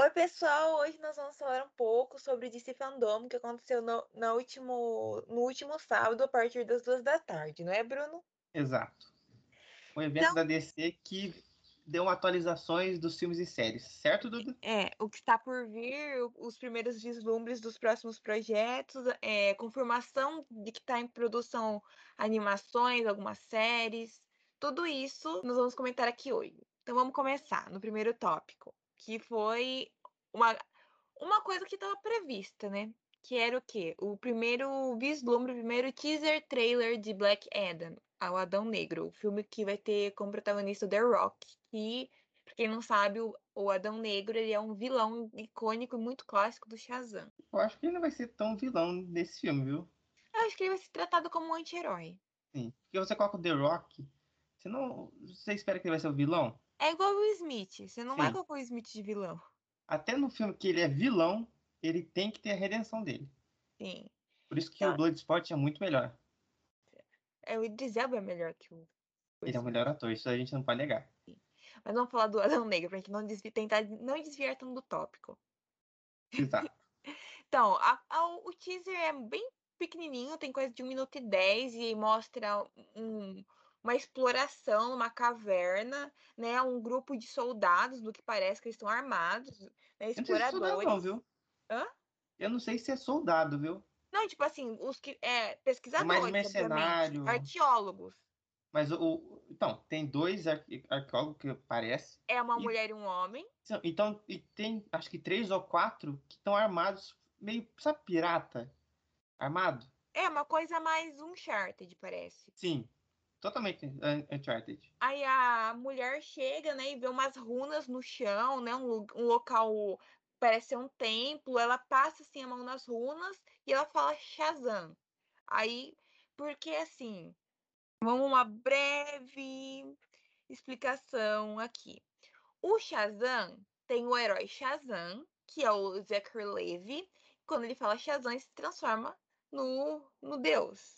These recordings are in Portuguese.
Oi, pessoal! Hoje nós vamos falar um pouco sobre o DC Fandom que aconteceu no, no, último, no último sábado, a partir das duas da tarde, não é, Bruno? Exato. Um evento então, da DC que deu atualizações dos filmes e séries, certo, Duda? É, o que está por vir, os primeiros vislumbres dos próximos projetos, é, confirmação de que está em produção animações, algumas séries, tudo isso nós vamos comentar aqui hoje. Então vamos começar no primeiro tópico, que foi uma, uma coisa que estava prevista, né? Que era o quê? O primeiro vislumbre, o primeiro teaser trailer de Black Adam, o Adão Negro, o filme que vai ter como protagonista o The Rock, que, pra quem não sabe, o, o Adão Negro ele é um vilão icônico e muito clássico do Shazam. Eu acho que ele não vai ser tão vilão nesse filme, viu? Eu acho que ele vai ser tratado como um anti-herói. Sim. Porque você coloca o The Rock, você não. Você espera que ele vai ser o vilão? É igual o Smith. Você não Sim. vai colocar o Smith de vilão. Até no filme que ele é vilão, ele tem que ter a redenção dele. Sim. Por isso que tá. o Bloodsport é muito melhor. É, o Idris Elba é melhor que o. Ele é o melhor ator, isso a gente não pode negar. Sim. Mas vamos falar do Adão Negro, pra gente não desviar, tentar não desviar tanto do tópico. Exato. então, a, a, o teaser é bem pequenininho, tem coisa de 1 minuto e 10 e mostra um, uma exploração numa caverna, né? Um grupo de soldados, do que parece que eles estão armados, né? Exploradores. Eu não, não, viu? Hã? Eu não sei se é soldado, viu? Não, tipo assim, os que. É, pesquisadores. É mais mercenário. Arqueólogos. Mas o. Então, tem dois arqueólogos que parece. É uma e, mulher e um homem. Então, e tem acho que três ou quatro que estão armados, meio, sabe, pirata? Armado? É, uma coisa mais Uncharted, parece. Sim. Totalmente Uncharted. Aí a mulher chega, né, e vê umas runas no chão, né, um, um local parece ser um templo. Ela passa assim a mão nas runas e ela fala Shazam. Aí, porque assim, vamos uma breve explicação aqui. O Shazam tem o herói Shazam, que é o Zachary Levi. Quando ele fala Shazam, ele se transforma no, no deus.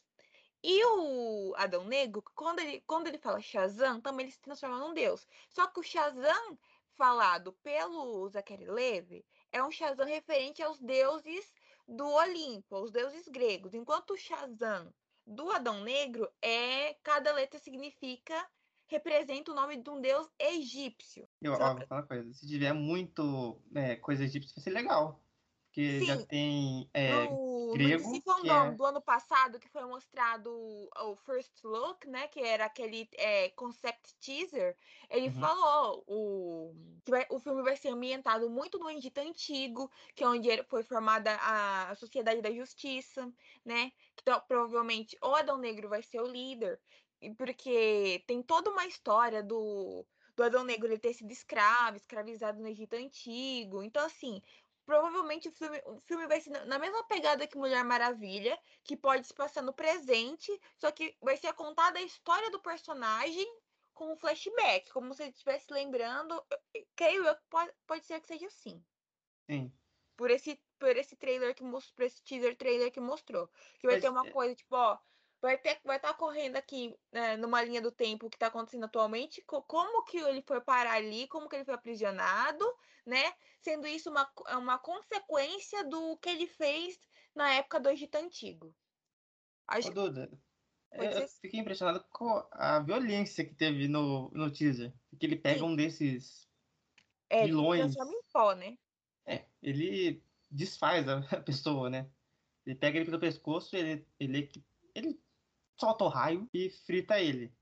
E o Adão Negro, quando ele, quando ele fala Shazam, também ele se transforma num deus. Só que o Shazam falado pelo Zachary Levi é um Shazam referente aos deuses do Olimpo, aos deuses gregos. Enquanto o Shazam do Adão Negro é cada letra significa representa o nome de um deus egípcio. Eu, ó, vou falar uma coisa. Se tiver muito é, coisa egípcia, vai ser legal. Porque Sim, já tem é, no, grego. No que é... do ano passado, que foi mostrado o First Look, né? Que era aquele é, concept teaser, ele uhum. falou o, que vai, o filme vai ser ambientado muito no Egito Antigo, que é onde foi formada a Sociedade da Justiça, né? Então, provavelmente o Adão Negro vai ser o líder. Porque tem toda uma história do, do Adão Negro ele ter sido escravo, escravizado no Egito Antigo. Então, assim, provavelmente o filme, o filme vai ser na mesma pegada que Mulher Maravilha, que pode se passar no presente, só que vai ser contada a história do personagem com um flashback, como se ele estivesse lembrando. Creio eu que pode, pode ser que seja assim. Sim. Por esse, por esse trailer que mostrou, por esse teaser trailer que mostrou. Que vai Mas, ter uma é coisa, tipo, ó, vai ter vai estar tá correndo aqui né, numa linha do tempo que está acontecendo atualmente, como que ele foi parar ali, como que ele foi aprisionado, né? Sendo isso uma, uma consequência do que ele fez na época do Egito Antigo. Acho... Ô, Duda, eu fiquei impressionado com a violência que teve no, no teaser. Que ele pega Sim. um desses é, vilões. Ele em pó, né? É, ele desfaz a pessoa, né? Ele pega ele pelo pescoço, ele, ele, ele solta o raio e frita ele.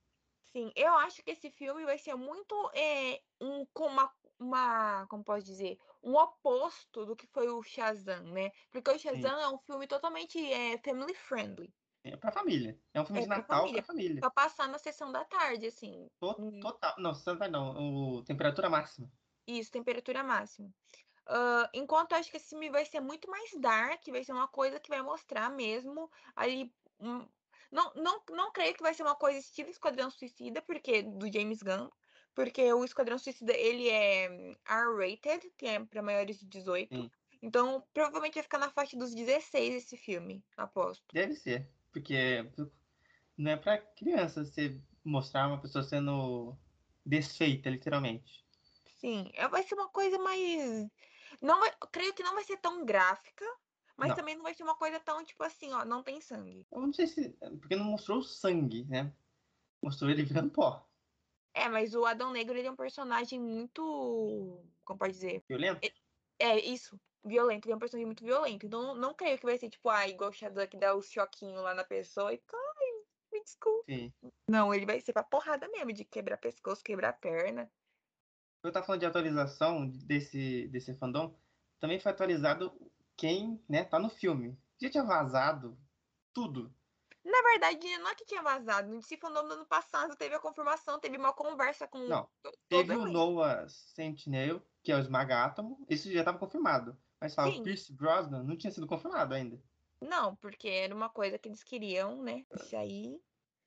Sim, eu acho que esse filme vai ser muito é, um, com uma, uma, como posso dizer, um oposto do que foi o Shazam, né? Porque o Shazam Sim. é um filme totalmente é, family friendly. É pra família. É um filme é de Natal família. pra família. Pra passar na sessão da tarde, assim. Total. Não, sessão da tarde não. O, temperatura máxima. Isso, temperatura máxima. Uh, enquanto eu acho que esse filme vai ser muito mais dark, vai ser uma coisa que vai mostrar mesmo ali um, não, não, não creio que vai ser uma coisa estilo Esquadrão Suicida, porque do James Gunn, porque o Esquadrão Suicida ele é R-rated, que é para maiores de 18. Sim. Então, provavelmente vai ficar na faixa dos 16 esse filme, aposto. Deve ser, porque não é para criança você mostrar uma pessoa sendo desfeita, literalmente. Sim, é, vai ser uma coisa mais Não vai, creio que não vai ser tão gráfica, mas Não. também não vai ser uma coisa tão, tipo assim, ó, não tem sangue. Eu não sei se. Porque não mostrou o sangue, né? Mostrou ele virando pó. É, mas o Adão Negro, ele é um personagem muito. Como pode dizer? Violento? É, isso. Violento. Ele é um personagem muito violento. Então, não, creio que vai ser, tipo, ah, igual o Shazam que dá o choquinho lá na pessoa e ai, me desculpa. Sim. Não, ele vai ser pra porrada mesmo, de quebrar pescoço, quebrar perna. Eu tava falando de atualização desse, desse fandom. Também foi atualizado quem, né, tá no filme. Já tinha vazado tudo. Na verdade, não é que tinha vazado. No Fandom do ano passado teve a confirmação, teve uma conversa com Não, Teve o. Noah Sentinel, que é o Esmaga Átomo. Isso já tava confirmado. Mas fala, o Pierce Brosnan não tinha sido confirmado ainda. Não, porque era uma coisa que eles queriam, né? Isso aí,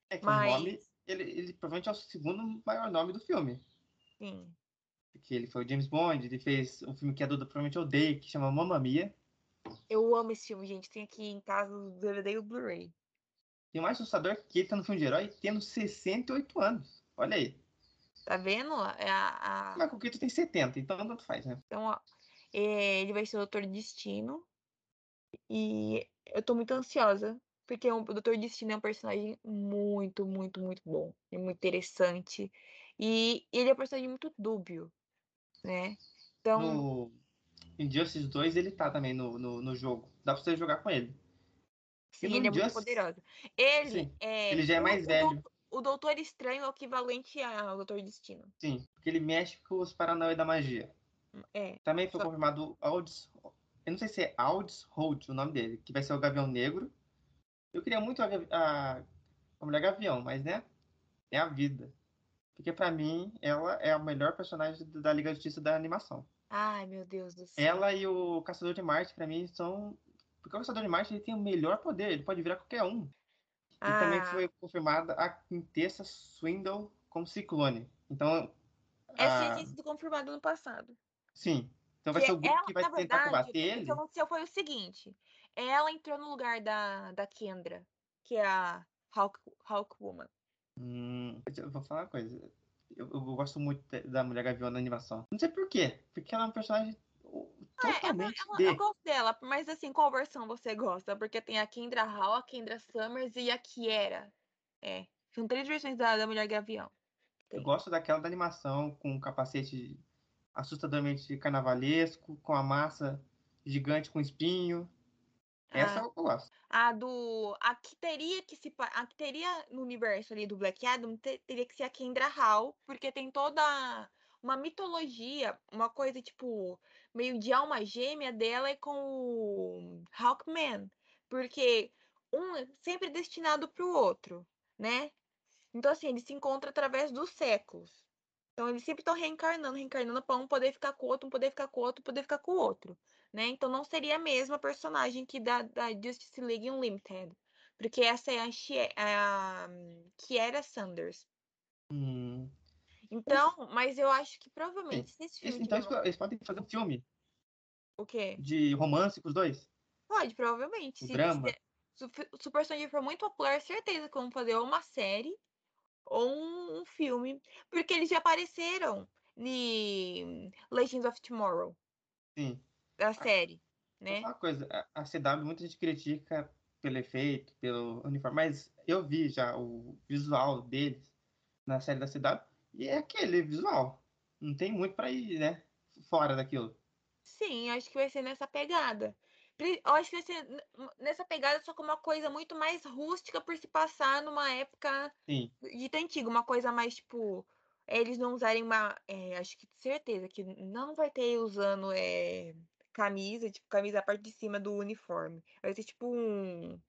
É que mas. o nome, ele, ele provavelmente é o segundo maior nome do filme. Sim. Porque ele foi o James Bond, ele fez um filme que a Duda provavelmente odeia, que chama Mamma Mia. Eu amo esse filme, gente. Tem aqui em casa o DVD e o Blu-ray. E o mais assustador é que ele tá no filme de herói tendo 68 anos. Olha aí. Tá vendo? É a, a- Mas o Kito tem 70, então tanto faz, né? Então, ó, é, ele vai ser o Doutor Destino. E eu tô muito ansiosa. Porque o Doutor Destino é um personagem muito, muito, muito bom. E muito interessante. E ele é um personagem muito dúbio, né? Então, No Injustice 2 ele tá também no, no, no jogo. Dá pra você jogar com ele. sim, ele é muito Injustice- poderoso. Ele Sim, é. ele já é mais o velho. O Doutor Estranho é o equivalente ao Doutor Destino. Sim, porque ele mexe com os Paranauê da magia. É. Também foi Só- confirmado Aldis. Eu não sei se é Aldis Holt o nome dele, que vai ser o Gavião Negro. Eu queria muito a, a, a Mulher Gavião, mas né? É a vida. Porque pra mim, ela é a melhor personagem da Liga da Justiça da animação. Ai, meu Deus do céu. Ela e o Caçador de Marte, pra mim, são. Porque o Caçador de Marte ele tem o melhor poder, ele pode virar qualquer um. E também Ah. foi confirmada a Quintessa Swindle como Ciclone. Então. Essa a- tinha sido confirmada no passado. Sim. Então vai Que ser o grupo ela, que vai tentar verdade, combater o que ele. aconteceu foi o seguinte. Ela entrou no lugar da, da Kendra, que é a Hawk, Hawkwoman. Hum, eu vou falar uma coisa. Eu, eu gosto muito da- Mulher Gavião na animação. Não sei por quê. Porque ela é um personagem É, ela- totalmente ela- de. eu gosto dela, mas assim, qual versão você gosta? Porque tem a Kendra Hall, a Kendra Summers e a Kiera. É, são três versões da, da Mulher Gavião. Eu gosto daquela da animação com um capacete assustadoramente carnavalesco, com a massa gigante com espinho. Essa Ah, eu gosto. A do. A que teria que se. A que teria no universo ali do Black Adam te- teria que ser a Kendra Hall, porque tem toda uma mitologia, uma coisa tipo, meio de alma gêmea dela e com o Hawkman. Porque um é sempre destinado para o outro, né? Então, assim, eles se encontram através dos séculos. Então, eles sempre estão reencarnando, reencarnando para um poder ficar com o outro, um poder ficar com o outro, um poder ficar com o outro né? Então não seria a mesma personagem que da, da Justice League Unlimited. Porque essa é a, Shie- a Kiera Sanders. Hum, Então, mas eu acho que provavelmente se esse eles- filme então eles, eles podem fazer um filme o quê? de romance com os dois. Pode, provavelmente. Um Se, drama. se, se o o personagem for muito popular, certeza que vão fazer uma série ou um, um filme. Porque eles já apareceram em Legends of Tomorrow, Sim. Da série, Vou né? uma coisa, a, a CW muita gente critica pelo efeito, pelo uniforme, mas eu vi já o visual deles na série da CW e é aquele visual. Não tem muito pra ir, né? Fora daquilo. Sim, acho que vai ser nessa pegada. Eu acho que vai ser nessa pegada, só que uma coisa muito mais rústica por se passar numa época Sim. dita antiga, uma coisa mais tipo. Eles não usarem uma. é, acho que certeza que não vai ter usando é, camisa, tipo, camisa a parte de cima do uniforme. Vai ser tipo um.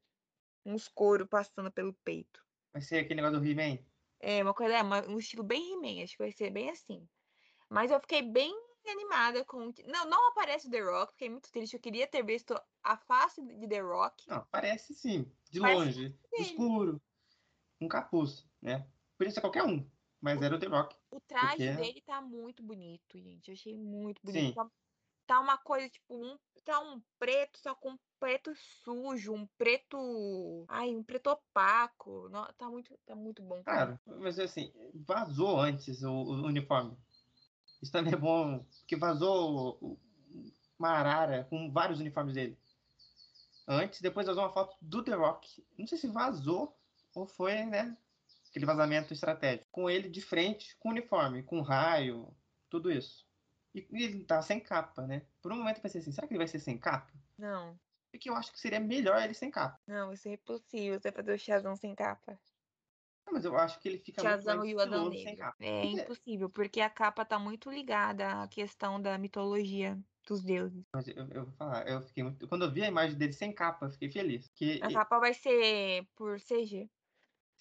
Uns couro passando pelo peito. Vai ser aquele negócio do He-Man. É uma coisa, é uma- um estilo bem He-Man, acho que vai ser bem assim. Mas eu fiquei bem animada com. Não, não aparece o The Rock, fiquei muito triste. Eu queria ter visto a face de The Rock. Não, parece sim. De Parece longe, dele. escuro, um capuz, né? Podia ser qualquer um, mas era o The Rock. O traje Porque- dele tá muito bonito, gente. Eu achei muito bonito. Sim. Tá, tá uma coisa, tipo, um, tá um preto, só com um preto sujo, um preto. Ai, um preto opaco. Não, tá muito, tá muito bom. Claro, mas assim, vazou antes o, o uniforme. Isso também é bom, porque vazou uma arara com vários uniformes dele. Antes, depois vazou uma foto do The Rock. Não sei se vazou ou foi, né? Aquele vazamento estratégico. Com ele de frente, com uniforme, com raio, tudo isso. E, ele tá sem capa, né? Por um momento eu pensei assim, será que ele vai ser sem capa? Não. Porque eu acho que seria melhor ele sem capa. Não, isso é impossível você fazer o Shazam sem capa. Não, mas eu acho que ele fica Shazam muito e o Adão sem capa. É Porque- impossível, porque a capa tá muito ligada à questão da mitologia dos deuses. Mas eu, eu vou falar, eu fiquei muito. Quando eu vi a imagem dele sem capa, eu fiquei feliz. Que, A capa vai ser por CG.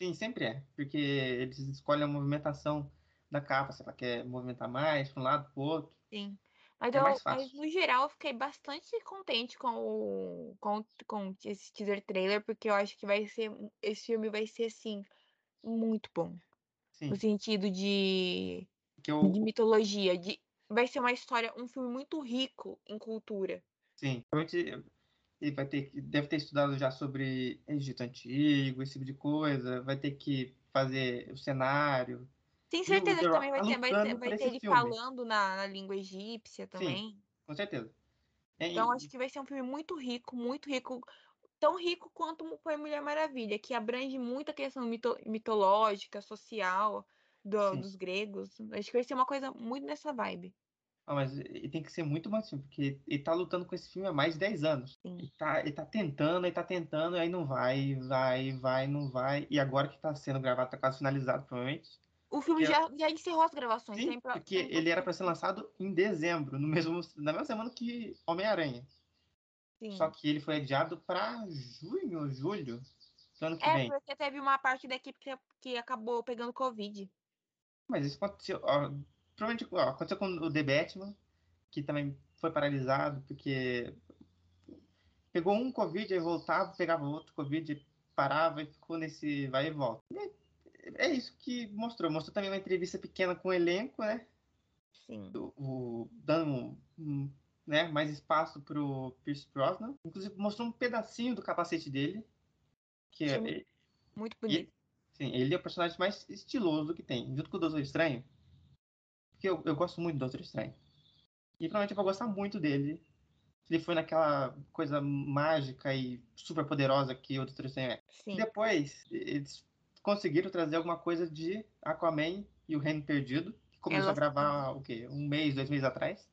sim, sempre é. Porque eles escolhem a movimentação da capa, se ela quer movimentar mais para um lado, para o outro. Sim. Mas, É eu, mas no geral eu fiquei bastante contente com o, com, com esse teaser trailer, porque eu acho que vai ser. Esse filme vai ser, assim, muito bom. Sim. No sentido de, eu, de mitologia. De, vai ser uma história, um filme muito rico em cultura. sim. Ele vai ter. Deve ter estudado já sobre Egito Antigo, esse tipo de coisa. Vai ter que fazer o cenário. O certeza que também vai ter, vai ter, vai ter ele filme. falando na, na língua egípcia também. Com certeza. É, Então, e- acho que vai ser um filme muito rico, muito rico. Tão rico quanto foi Mulher Maravilha, que abrange muita questão mito- mitológica, social do- Sim. dos gregos. Acho que vai ser uma coisa muito nessa vibe. Ah, mas ele tem que ser muito filme, porque ele tá lutando com esse filme há mais de 10 anos. Sim. Ele tá, ele tá tentando, ele tá tentando, aí não vai, vai, vai, não vai. E agora que tá sendo gravado, tá quase finalizado, provavelmente. O filme Eu- já, já encerrou as gravações. Sim, porque ele era pra ser lançado em dezembro, no mesmo, na mesma semana que Homem-Aranha. Só que ele foi adiado pra junho ou julho do ano que É, vem. porque teve uma parte da equipe que, que acabou pegando Covid. Mas isso aconteceu, ó, provavelmente ó, aconteceu com o The Batman, que também foi paralisado, porque pegou um Covid, aí voltava, pegava outro Covid, parava e ficou nesse vai e volta. É, é isso que mostrou. Mostrou também uma entrevista pequena com o elenco, né? Sim. O, o- dando um, né, mais espaço pro Pierce Brosnan. Inclusive mostrou um pedacinho do capacete dele, que é, Sim. Muito bonito. Sim, ele é o personagem mais estiloso que tem, junto com o Doutor Estranho. Porque eu, eu gosto muito do Doutor Estranho. E provavelmente eu vou gostar muito dele. Ele foi naquela coisa mágica e super poderosa que o Doutor Estranho é. Sim. E depois, eles conseguiram trazer alguma coisa de Aquaman e o Reino Perdido. Que começou Ela- a gravar, o quê? Um mês, dois meses atrás.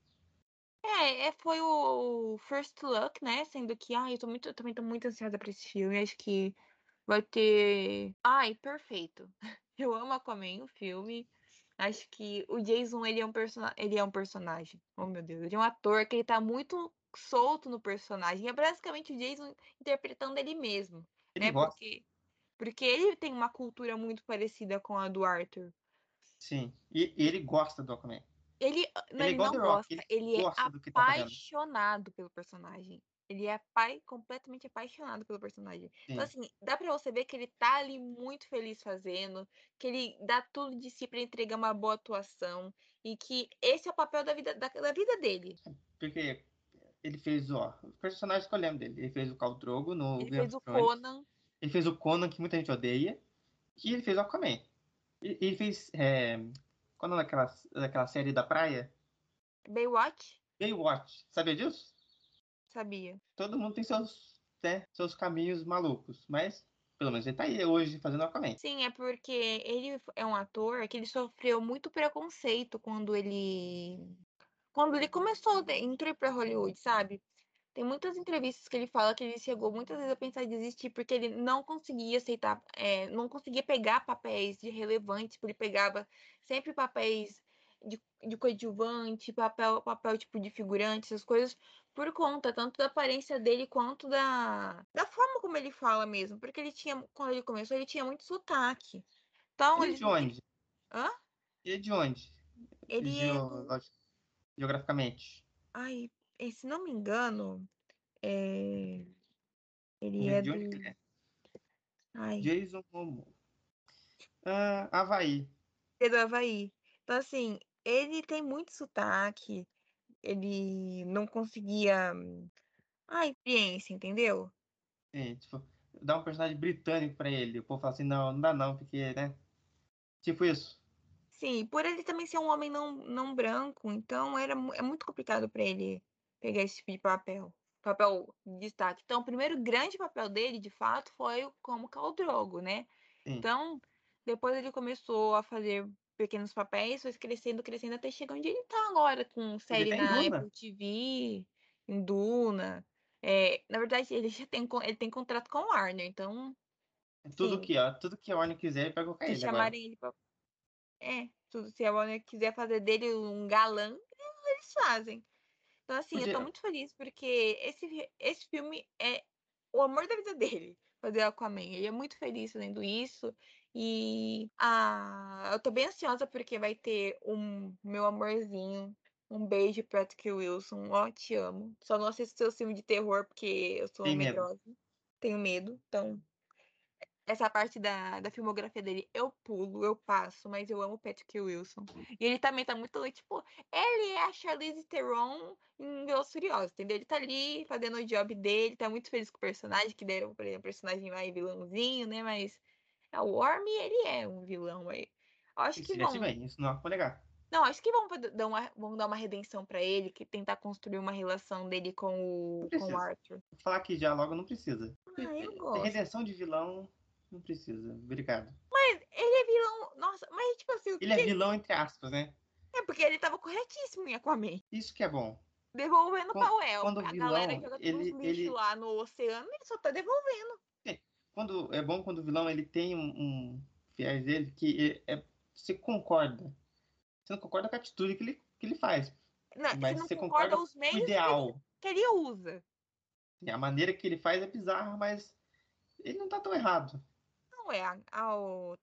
É, é, foi o First Look, né? Sendo que, ai, eu tô muito, eu também tô muito ansiosa pra esse filme. Acho que vai ter. Ai, perfeito. Eu amo Aquaman, o filme. Acho que o Jason, ele é um persona... ele é um personagem. Oh, meu Deus, ele é um ator que ele tá muito solto no personagem. É basicamente o Jason interpretando ele mesmo, Ele né? gosta. Porque porque ele tem uma cultura muito parecida com a do Arthur. Sim. E, e ele gosta do Aquaman. Ele, não, é ele não gosta, ele ele é gosta do que tá apaixonado pelo personagem. Ele é pai, completamente apaixonado pelo personagem. Então, Sim. assim, dá pra você ver que ele tá ali muito feliz fazendo, que ele dá tudo de si pra entregar uma boa atuação e que esse é o papel da vida, da, da vida dele. Porque ele fez, ó, os personagens que eu lembro dele. Ele fez o Khal Drogo no Ele Game fez o. Conan, Ele fez o Conan, que muita gente odeia. E ele fez o Aquaman. E ele fez. É, qual é daquela, daquela série da praia? Baywatch, Baywatch. Sabia disso? sabia. Todo mundo tem seus, né, seus caminhos malucos. Mas, pelo menos, ele tá aí hoje fazendo Aquaman. Sim, é porque ele é um ator que ele sofreu muito preconceito quando ele quando ele começou, né, entrou pra Hollywood, sabe? Tem muitas entrevistas que ele fala que ele chegou muitas vezes a pensar em desistir porque ele não conseguia aceitar, é, não conseguia pegar papéis de relevantes, porque ele pegava sempre papéis de, de coadjuvante, papel, papel tipo de figurante, essas coisas, por conta tanto da aparência dele quanto da, da forma como ele fala mesmo. Porque ele tinha, quando ele começou, ele tinha muito sotaque. Então, Ele ele, de onde? Hã? Ele é de onde? ele é. Geo- Geograficamente. Ai, eh, se não me engano, é... ele é do. ele é? Ai, Jason Momoa. Ah, Havaí. é do Havaí. Então, assim, ele tem muito sotaque, ele não conseguia. A experiência, entendeu? Sim, tipo, dá um personagem britânico pra ele. O povo fala assim, não, não dá não, porque, né? Tipo isso. Sim, por ele também ser um homem não, não branco, então era, é muito complicado pra ele pegar esse tipo de papel. Papel de destaque. Então, o primeiro grande papel dele, de fato, foi como Khal Drogo, né? Sim. Então, depois ele começou a fazer pequenos papéis, foi crescendo, crescendo, até chegar onde ele tá agora, com série tá na. Apple TV, em Duna. É, na verdade, ele já tem, ele tem contrato com o Warner, então Tudo Sim. que, ó, tudo que a Warner quiser, ele vai colocar se ele agora. chamarem ele pra... É, tudo, se a Warner quiser fazer dele um galã, eles fazem. Então, assim, eu tô Podia- muito feliz porque esse, esse filme é o amor da vida dele, fazer Aquaman. Ele é muito feliz fazendo isso. E ah, eu tô bem ansiosa porque vai ter um meu amorzinho. Um beijo, Patrick Wilson. Ó, te amo. Só não assisto seu filme de terror porque eu sou medrosa. Tenho medo. Então, essa parte da, da filmografia dele eu pulo, eu passo, mas eu amo o Patrick Wilson. E ele também tá muito, tipo, ele é a Charlize Theron em Velozes e Furiosos, entendeu? Ele tá ali fazendo o job dele, tá muito feliz com o personagem, que deram pra ele um personagem mais vilãozinho, né? Mas é o Worm, ele é um vilão aí. Acho que vão. bem, isso não vou negar. Não, acho que vão dar uma, vão dar uma redenção pra ele, que tentar construir uma relação dele com o, com o. Arthur. Vou falar aqui já logo, não precisa. Ah, eu gosto. redenção de vilão, não precisa. Obrigado. Mas ele é vilão. Nossa, mas tipo assim, Ele é vilão, entre aspas, né? É porque ele tava corretíssimo em Aquaman. Isso que é bom. Devolvendo Quando- pra Uel. quando o A galera vilão, joga todos ele- os lixos ele- lá no oceano e só tá devolvendo. Quando, é bom quando o vilão ele tem um, um fiéis dele que é, é- você concorda. Você não concorda com a atitude que ele, que ele faz. Não, Mas você não você concorda concorda os com meios o que ele, ideal. que ele usa. A maneira que ele faz é bizarra, mas ele não tá tão errado. Não é a, a, o,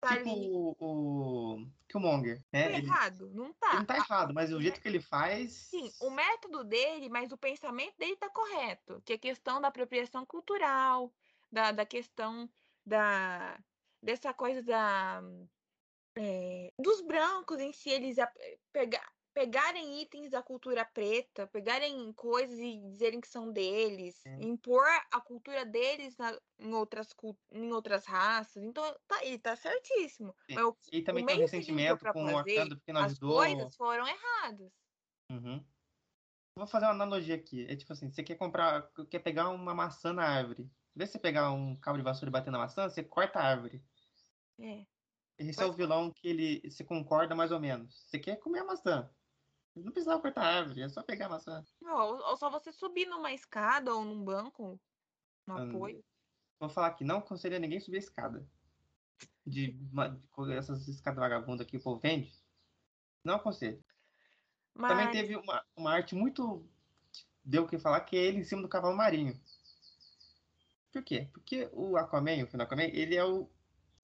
tá tipo ali. o, o Killmonger, Tá né? Ele, errado? Não ele tá. não tá errado, mas o jeito que ele faz. Sim, o método dele, mas o pensamento dele tá correto. Que é a questão da apropriação cultural, da, da questão da dessa coisa da é, dos brancos em si, eles ap- pega, pegarem itens da cultura preta, pegarem coisas e dizerem que são deles, É. impor a cultura deles na- em, outras, em outras raças. Então, tá, ele tá certíssimo. Sim. Mas o, E também o tem um ressentimento com o Wakanda porque não as ajudou. coisas foram erradas. Uhum. Vou fazer uma analogia aqui. É tipo assim, você quer comprar, quer pegar uma maçã na árvore. Em vez de você pegar um cabo de vassoura e bater na maçã, você corta a árvore. É. Esse é o vilão que ele se concorda mais ou menos. Você quer comer a maçã. Não precisava cortar a árvore, é só pegar a maçã. Ou, ou só você subir numa escada ou num banco, no Hum, apoio. Vou falar aqui, não aconselho a ninguém subir a escada. De, de essas escadas vagabundas que o povo vende. Não aconselho. Também Mas teve uma, uma arte muito. que Deu o que falar, que é ele em cima do cavalo marinho. Por quê? Porque o Aquaman, o filme do Aquaman, ele é o.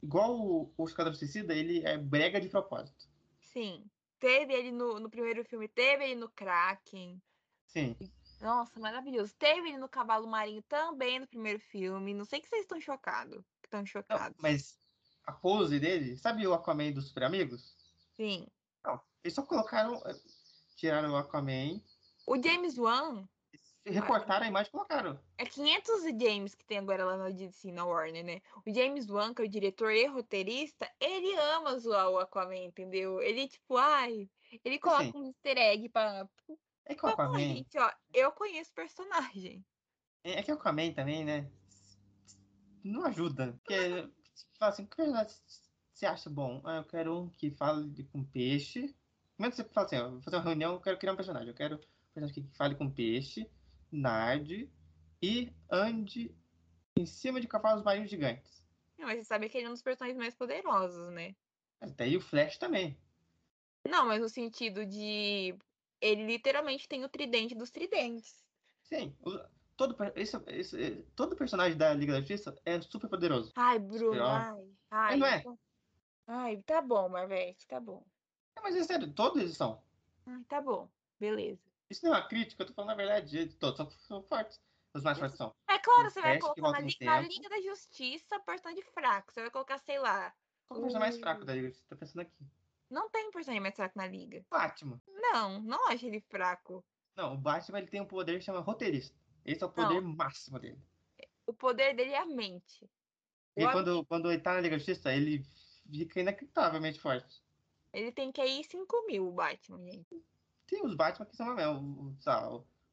Igual o, o Esquadrão Suicida, ele é brega de propósito. sim, teve ele no, no primeiro filme, teve ele no Kraken. Sim. Nossa, maravilhoso. Teve ele no Cavalo Marinho também no primeiro filme. Não sei que vocês estão chocados. Estão Não, chocados. mas a pose dele, sabe o Aquaman dos Super Amigos? Sim. Não, eles só colocaram. Tiraram o Aquaman, O James Wan recortaram a imagem e colocaram. é 500 James que tem agora lá na DC, na Warner, né? O James Wan, que é o diretor e roteirista, ele ama zoar o Aquaman, entendeu? Ele, tipo, ai, ele coloca Assim. um easter egg pra. É que o Aquaman. gente, ó, eu conheço o personagem. É que o Aquaman também, né? Não ajuda. Porque, fala assim, que personagem você acha bom? Ah, eu quero um que fale com peixe. Como é que você fala assim, ó, vou fazer uma reunião, eu quero criar um personagem. Eu quero um personagem que fale com peixe, narde e ande em cima de cavalos marinhos gigantes. Não, mas você sabe que ele é um dos personagens mais poderosos, né? Mas daí o Flash também. Não, mas no sentido de. Ele literalmente tem o tridente dos tridentes. Sim, o- todo, esse, esse- todo personagem da Liga da Justiça é super poderoso. Ai, Bruno, ai. Ai, não é? Ai, tá bom, Marvete, tá bom. É, mas é sério, todos eles são. Ai, tá bom, beleza. Isso não é uma crítica, eu tô falando a verdade. Todos são, são fortes. Os mais fortes são. É claro, você vai colocar na, na. Liga da Justiça personagem fraco. Você vai colocar, sei lá. Qual o personagem mais fraco da Liga? Você tá pensando aqui? Não tem personagem mais fraco na Liga. Batman. Não, não acho ele fraco. Não, o Batman ele tem um poder que chama roteirista. Esse é o poder máximo dele. O poder dele é a mente. E O quando, quando ele tá na Liga da Justiça, ele fica inacreditavelmente forte. Ele tem que ir 5 mil, o Batman, gente. Tem os Batman que são é, o, o,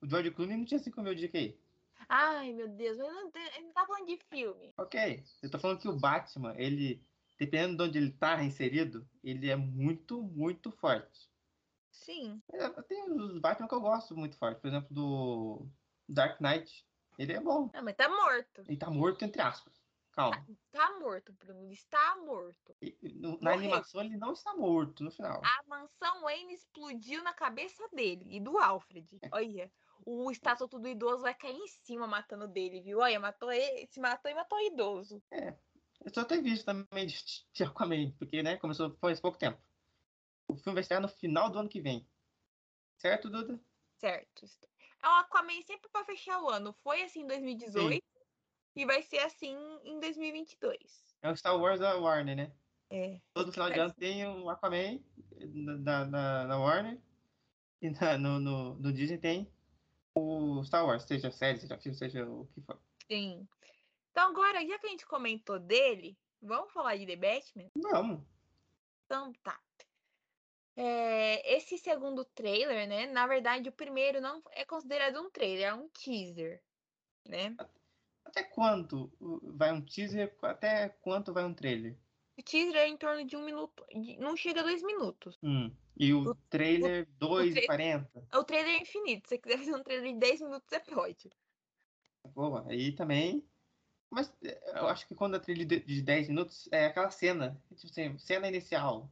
o, George Clooney não tinha 5 mil de QI. Ai, meu Deus, mas não, tem- não tá falando de filme. Ok, eu tô falando que o Batman, ele, dependendo de onde ele tá inserido, ele é muito, muito forte. Sim. É, Tem os Batman que eu gosto muito forte, por exemplo, do Dark Knight. Ele é bom. Não, mas tá morto. Ele tá morto, entre aspas. Calma. Tá morto, Bruno. Está morto. No- na animação ele não está morto no final. A mansão Wayne explodiu na cabeça dele e do Alfred. Olha, o estatuto do idoso vai cair em cima matando dele, viu? Olha, matou ele, se matou e matou o idoso. Eu só tenho visto também de, Aquaman, porque, né, começou faz pouco tempo. O filme vai estrear no final do ano que vem. Certo, Duda? Certo. É o Aquaman sempre pra fechar o ano. Foi assim em 2018 e vai ser assim em 2022. É o Star Wars da Warner, né? É. Todo final de ano tem o Aquaman na, na, na Warner. E na- no, no, no Disney tem o Star Wars, seja série, seja filme, seja o que for. Sim. Então agora, já que a gente comentou dele, vamos falar de The Batman? Vamos. Então tá. É, esse segundo trailer, né? Na verdade, o primeiro não é considerado um trailer, é um teaser, né? Até quanto vai um teaser? Até quanto vai um trailer? O teaser é em torno de um minuto, não chega a dois minutos. Hum. E o, O- trailer tra- 2,40. O trailer é infinito. Se você quiser fazer um trailer de 10 minutos, você pode. Boa, aí também. Mas eh, eu acho que quando trilha de de 10 minutos é aquela cena. Tipo assim, cena inicial.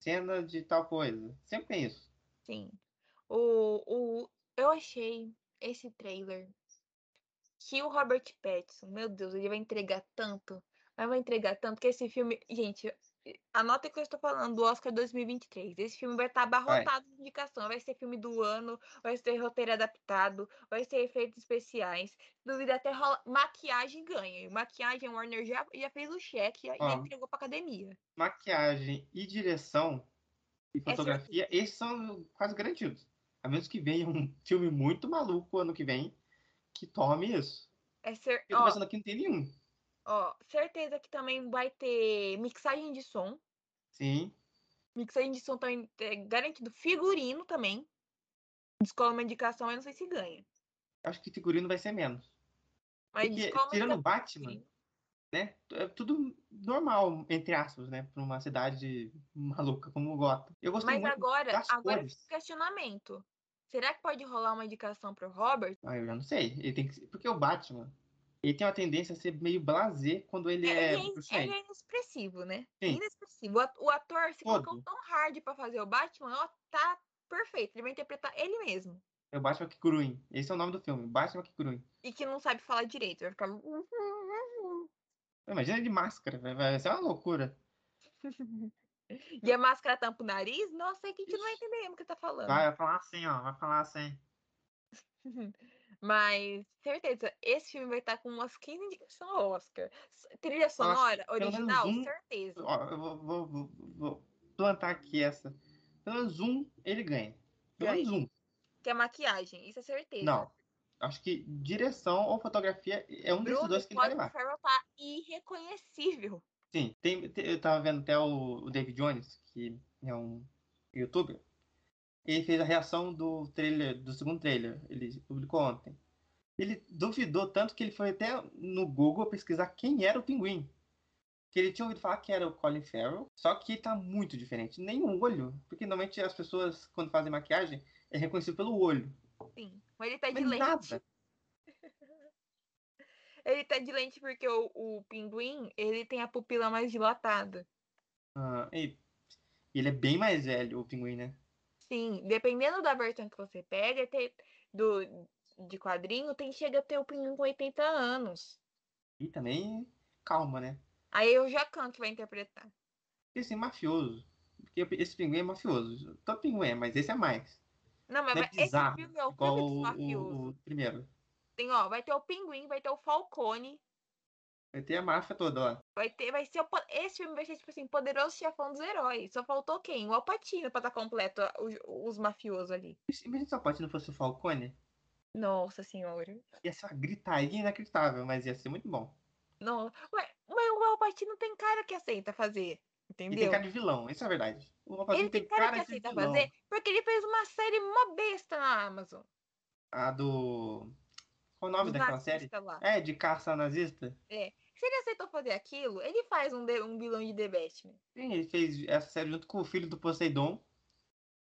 Cena de tal coisa. Sempre tem isso. Sim. O, o, eu achei esse trailer que o Robert Pattinson, meu Deus, ele vai entregar tanto. Mas vai entregar tanto que esse filme. Gente, anota o que eu estou falando do Oscar 2023. Esse filme vai estar abarrotado de indicação. Vai ser filme do ano, vai ser roteiro adaptado, vai ser efeitos especiais. Duvida até rola. Maquiagem ganha. Maquiagem, Warner já, já fez o cheque e entregou pra academia. Maquiagem e direção e É fotografia, esses são quase garantidos. A menos que venha um filme muito maluco ano que vem que tome isso. É ser. Eu tô pensando aqui, não tem nenhum. Ó, certeza que também vai ter mixagem de som. Sim. Mixagem de som também é garantido. Figurino também. Escola uma indicação, eu não sei se ganha. Acho que figurino vai ser menos. Mas Porque, tirando o Batman, figurino. né? É tudo normal, entre aspas, né? Pra uma cidade maluca como Gotham. Eu gostei Mas muito agora, das agora cores. fica o questionamento. Será que pode rolar uma indicação pro Robert? Ah, eu já não sei. Ele tem que... Porque o Batman, ele tem uma tendência a ser meio blasé quando ele é, ele, Bruce ele Wayne. é inexpressivo, né? Sim. Inexpressivo. O at- O ator se Todo. colocou tão hard pra fazer o Batman, ó, tá perfeito. Ele vai interpretar ele mesmo. É o Batman que grunhe. Esse é o nome do filme, Batman que grunhe. E que não sabe falar direito. Vai ficar. Imagina de máscara, vai ser uma loucura. E a máscara tampa o nariz? Nossa, aí que a gente não vai entender mesmo o que tá falando. Vai falar assim, ó, vai falar assim. Mas, certeza, esse filme vai estar com umas 15 indicações ao Oscar. Trilha sonora, pelo menos original, um- certeza. Ó, eu vou, vou- vou- vou plantar aqui essa. Pelo menos um ele ganha. Pelo menos um. Que é maquiagem, isso é certeza. Não. Acho que direção ou fotografia é um desses Bruno, dois que ele vai levar. Farrell tá irreconhecível. Sim, tem, eu tava vendo até o, o David Jones, que é um youtuber. Ele fez a reação do trailer, do segundo trailer. Ele publicou ontem. Ele duvidou tanto que ele foi até no Google pesquisar quem era o pinguim. Que ele tinha ouvido falar que era o Colin Farrell, só que tá muito diferente. Nem o olho, porque normalmente as pessoas, quando fazem maquiagem, é reconhecido pelo olho. Sim. Mas ele tá de Mas lente. Ele tá de lente porque o, o pinguim, ele tem a pupila mais dilatada. Ah, e ele é bem mais velho, o pinguim, né? Sim, dependendo da versão que você pega, tem, do, de quadrinho, tem chega a ter o pinguim com 80 anos. E também, calma, né? Aí é o Jacan que vai interpretar. Porque assim, mafioso. Porque esse pinguim é mafioso. Todo pinguim é, mas esse é mais. Não, mas é esse bizarro, filme é o igual filme dos o, o- o primeiro. Tem, ó, vai ter o Pinguim, vai ter o Falcone, Vai ter a máfia toda lá. vai ter, vai ser o, esse filme vai ser tipo assim, poderoso chefão dos heróis. Só faltou quem? O Alpatino pra estar completo a- os, os mafiosos ali. Imagina se a Paty não fosse o Falcone. Nossa senhora. Ia ser uma gritaria inacreditável, mas ia ser muito bom. Não, ué, mas o Alpatino tem cara que aceita fazer, E tem entendeu? cara de vilão, isso é verdade. O Alpatino Ele tem cara que de aceita vilão. fazer porque ele fez uma série mó besta na Amazon. A do. Qual o nome daquela série? lá. É, de caça nazista? É. Se ele aceitou fazer aquilo, ele faz um, de- um vilão de The Batman. Sim, ele fez essa série junto com o filho do Poseidon.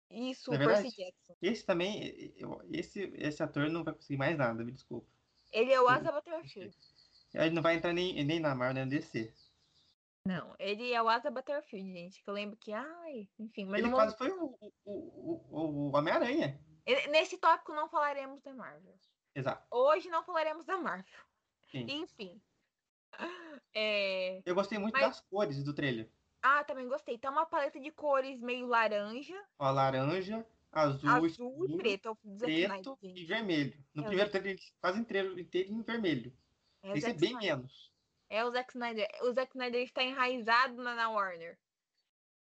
Isso, é o Percy? Jackson. Esse também, esse, esse ator não vai conseguir mais nada, me desculpa. Ele é o. Asa Butterfield. Ele não vai entrar nem, nem na Marvel nem na DC. Não, ele é o Asa Butterfield, gente. Que eu lembro que, ai, enfim, mas ele quase foi o, o, o, o- Homem-Aranha. Nesse tópico não falaremos da Marvel. Exato. Hoje não falaremos da Marvel. Sim. Enfim. É, Eu gostei muito Mas- das cores do trailer. Ah, também gostei. Tá uma paleta de cores meio laranja, Ó, laranja, azul, azul escuro, e preto. É preto e vermelho. No É primeiro trailer, ele quase inteiro, inteiro em vermelho. É ser Zack bem Snyder. menos. É o Zack Snyder. O Zack Snyder está enraizado na, na Warner.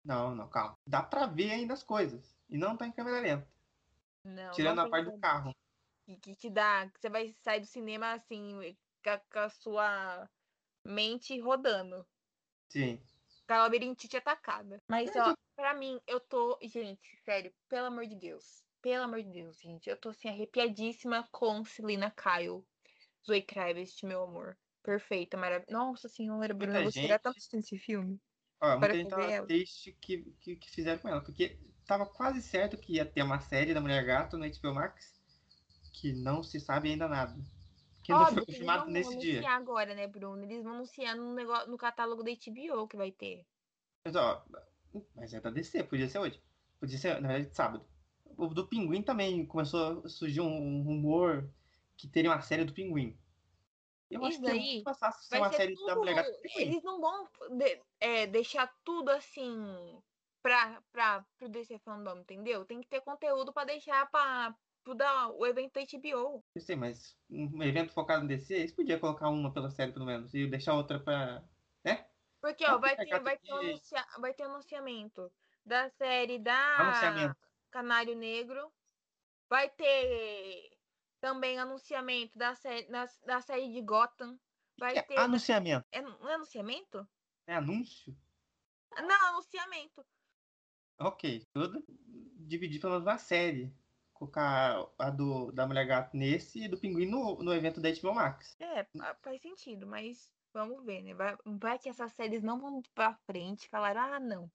Não, não, calma. Dá pra ver ainda as coisas. E não tá em câmera lenta. Não, tirando não a parte do carro. Que, que te dá. Que você vai sair do cinema assim, com a, com a sua mente rodando. Sim. Com a labirintite atacada. Mas, ó, pra mim, eu tô. Gente, sério, pelo amor de Deus. Pelo amor de Deus, gente. Eu tô assim, arrepiadíssima com Selina Kyle. Zoe Kravitz, meu amor. Perfeita, maravilhosa. Nossa senhora, Bruna, Muita você gente- tanto assistindo esse filme? Ó, muita Para gente ver tava ela. triste que, que, que fizeram com ela. Porque tava quase certo que ia ter uma série da Mulher Gato no HBO Max. Que não se sabe ainda nada. Que não Óbvio foi que eles confirmado vão nesse dia. anunciar agora, né, Bruno? Eles vão anunciar no, negócio, no catálogo da HBO que vai ter. Mas, ó, mas é da DC, podia ser hoje. Podia ser, na verdade, sábado. O do Pinguim também começou a surgir um, um rumor que teria uma série do Pinguim. Eu acho Isso que é muito fácil ser uma ser série da tudo. Mulher do Pinguim. Eles não vão de- é, deixar tudo assim pra, pra, pro DC Fandom, entendeu? Tem que ter conteúdo pra deixar pra, pro da, o evento da HBO. Eu sei, mas um evento focado no DC, eles podiam colocar uma pela série, pelo menos, e deixar outra pra. né? Porque, ó, vai ter, vai, ter um anuncia, vai ter um anunciamento da série da. Canário Negro. Vai ter também anunciamento da série, da, da série de Gotham. Vai É ter. anunciamento. É, não é anunciamento? É anúncio? Não, anunciamento. Ok. Tudo menos uma série. Colocar a do, da Mulher Gato nesse e do Pinguim no, no evento da HBO Max. É, fa- faz sentido, mas vamos ver, né? Vai, vai que essas séries não vão pra frente, falaram, ah, não.